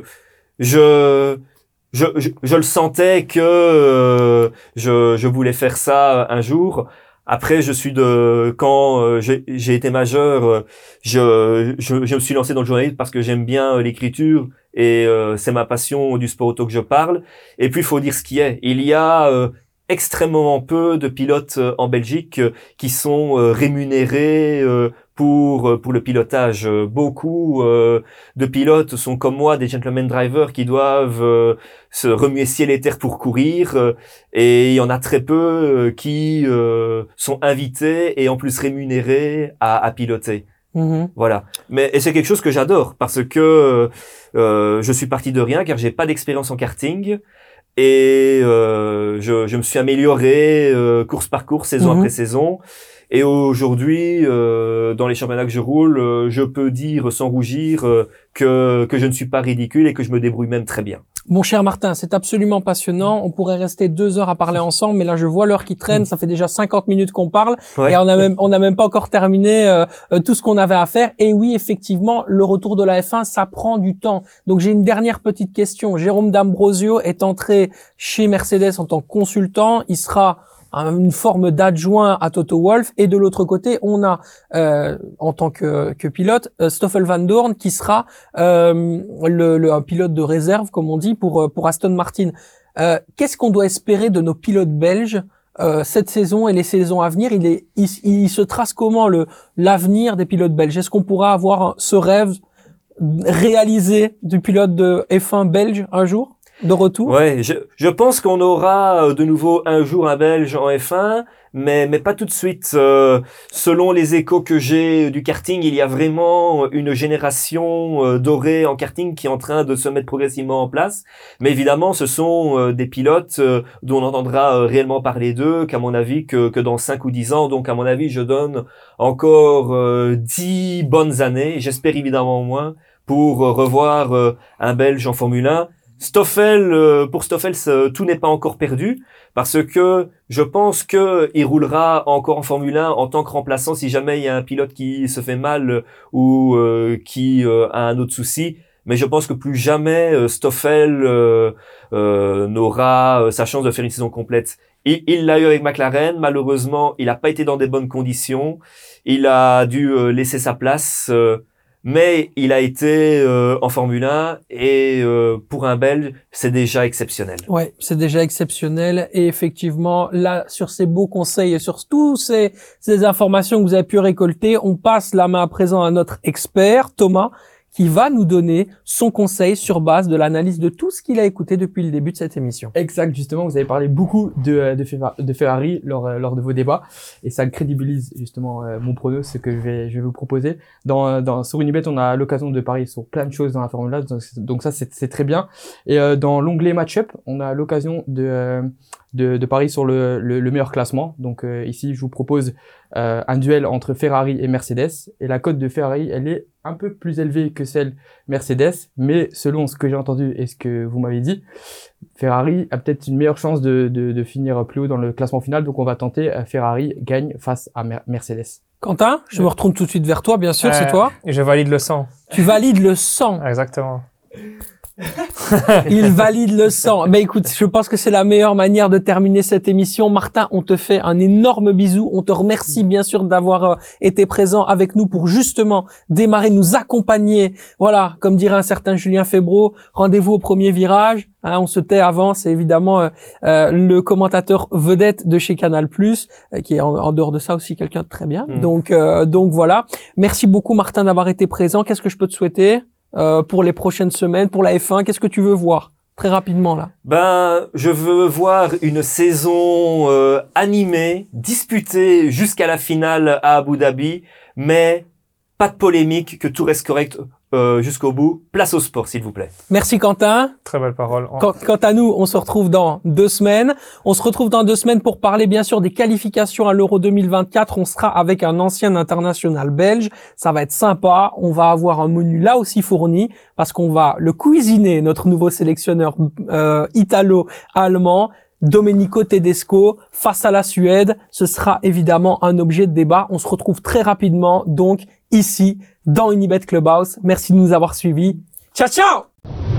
je je, je, le sentais que je, je voulais faire ça un jour. Après, je suis de quand j'ai été majeur, je, je, je me suis lancé dans le journalisme parce que j'aime bien l'écriture et euh, c'est ma passion du sport auto que je parle. Et puis il faut dire ce qui est. Il y a euh, extrêmement peu de pilotes euh, en Belgique qui sont rémunérés pour pour le pilotage. Beaucoup de pilotes sont comme moi des gentlemen drivers qui doivent se remuer ciel et terre pour courir et il y en a très peu qui sont invités et en plus rémunérés à, à piloter. Mm-hmm. Voilà. Mais et c'est quelque chose que j'adore parce que euh, je suis parti de rien car j'ai pas d'expérience en karting et euh, je, je, me suis amélioré euh, course par course, saison Mhm. après saison. Et aujourd'hui, euh, dans les championnats que je roule, euh, je peux dire sans rougir euh, que, que je ne suis pas ridicule et que je me débrouille même très bien. Mon cher Martin, c'est absolument passionnant. On pourrait rester deux heures à parler ensemble, mais là, je vois l'heure qui traîne. Ça fait déjà 50 minutes qu'on parle Ouais. et on a même, on n'a même pas encore terminé euh, euh, tout ce qu'on avait à faire. Et oui, effectivement, le retour de la F1, ça prend du temps. Donc, j'ai une dernière petite question. Jérôme D'Ambrosio est entré chez Mercedes en tant que consultant. Il sera une forme d'adjoint à Toto Wolff. Et de l'autre côté on a euh, en tant que, que pilote euh, Stoffel Van Dorn qui sera euh, le, le- un pilote de réserve comme on dit pour euh, pour Aston Martin. Euh, Qu'est-ce qu'on doit espérer de nos pilotes belges euh, cette saison et les saisons à venir? Il est il, se trace comment le l'avenir des pilotes belges? Est-ce qu'on pourra avoir ce rêve réalisé du pilote de F1 belge un jour? De retour Ouais, je, je pense qu'on aura euh, de nouveau un jour un Belge en F1, mais, mais pas tout de suite. Euh, selon les échos que j'ai du karting, il y a vraiment une génération euh, dorée en karting qui est en train de se mettre progressivement en place. Mais évidemment, ce sont euh, des pilotes euh, dont on entendra euh, réellement parler d'eux, qu'à mon avis, que, que dans 5 ou 10 ans. Donc, à mon avis, je donne encore euh, 10 bonnes années, j'espère évidemment moins, pour revoir un Belge en Formule 1. Stoffel, euh, pour Stoffel, ce- tout n'est pas encore perdu parce que je pense que il roulera encore en Formule 1 en tant que remplaçant si jamais il y a un pilote qui se fait mal euh, ou euh, qui euh, a un autre souci. Mais je pense que plus jamais euh, Stoffel euh, euh, n'aura euh, sa chance de faire une saison complète. Il l'a eu avec McLaren. Malheureusement, il n'a pas été dans des bonnes conditions. Il a dû euh, laisser sa place. Mais il a été euh, en Formule 1 et euh, pour un Belge, c'est déjà exceptionnel. Ouais, c'est déjà exceptionnel et effectivement là sur ces beaux conseils et sur tous ces, ces informations que vous avez pu récolter, on passe la main à présent à notre expert Thomas qui va nous donner son conseil sur base de l'analyse de tout ce qu'il a écouté depuis le début de cette émission. Exact, justement, vous avez parlé beaucoup de, euh, de, Ferra- de Ferrari lors, euh, lors de vos débats, et ça crédibilise justement euh, mon prono, ce que je vais, je vais vous proposer. Dans, dans, sur Unibet, on a l'occasion de parier sur plein de choses dans la Formule 1, donc, donc ça c'est très bien. Et dans l'onglet Matchup, on a l'occasion de, euh, de, de parier sur le, le, le meilleur classement. Donc euh, ici, je vous propose euh, un duel entre Ferrari et Mercedes, et la cote de Ferrari, elle est un peu plus élevée que celle Mercedes, mais selon ce que j'ai entendu et ce que vous m'avez dit, Ferrari a peut-être une meilleure chance de, de, de finir plus haut dans le classement final, donc on va tenter euh, Ferrari gagne face à Mer- Mercedes. Quentin, je me retourne tout de suite vers toi, bien sûr, c'est toi. Et je valide le sang. Tu valides le 100. Exactement. Il valide le 100. Mais écoute, je pense que c'est la meilleure manière de terminer cette émission. Martin, on te fait un énorme bisou. On te remercie bien sûr d'avoir euh, été présent avec nous pour justement démarrer, nous accompagner. Voilà, comme dirait un certain Julien Febro, rendez-vous au premier virage. Hein, on se tait avant, c'est évidemment euh, euh, le commentateur vedette de chez Canal+, euh, qui est en, en dehors de ça aussi quelqu'un de très bien. Mm. Donc, euh, donc voilà. Merci beaucoup Martin d'avoir été présent. Qu'est-ce que je peux te souhaiter? Euh, pour les prochaines semaines, pour la F1 Qu'est-ce que tu veux voir Très rapidement là? Ben, je veux voir une saison euh, animée, disputée jusqu'à la finale à Abu Dhabi, mais pas de polémique, que tout reste correct euh, jusqu'au bout. Place au sport, s'il vous plaît. Merci Quentin. Très belle parole. Quant, quant à nous, on se retrouve dans deux semaines. On se retrouve dans deux semaines pour parler bien sûr des qualifications à l'Euro 2024. On sera avec un ancien international belge. Ça va être sympa. On va avoir un menu là aussi fourni parce qu'on va le cuisiner, notre nouveau sélectionneur euh, italo-allemand. Domenico Tedesco face à la Suède, ce sera évidemment un objet de débat. On se retrouve très rapidement donc ici dans Unibet Clubhouse. Merci de nous avoir suivis. Ciao ciao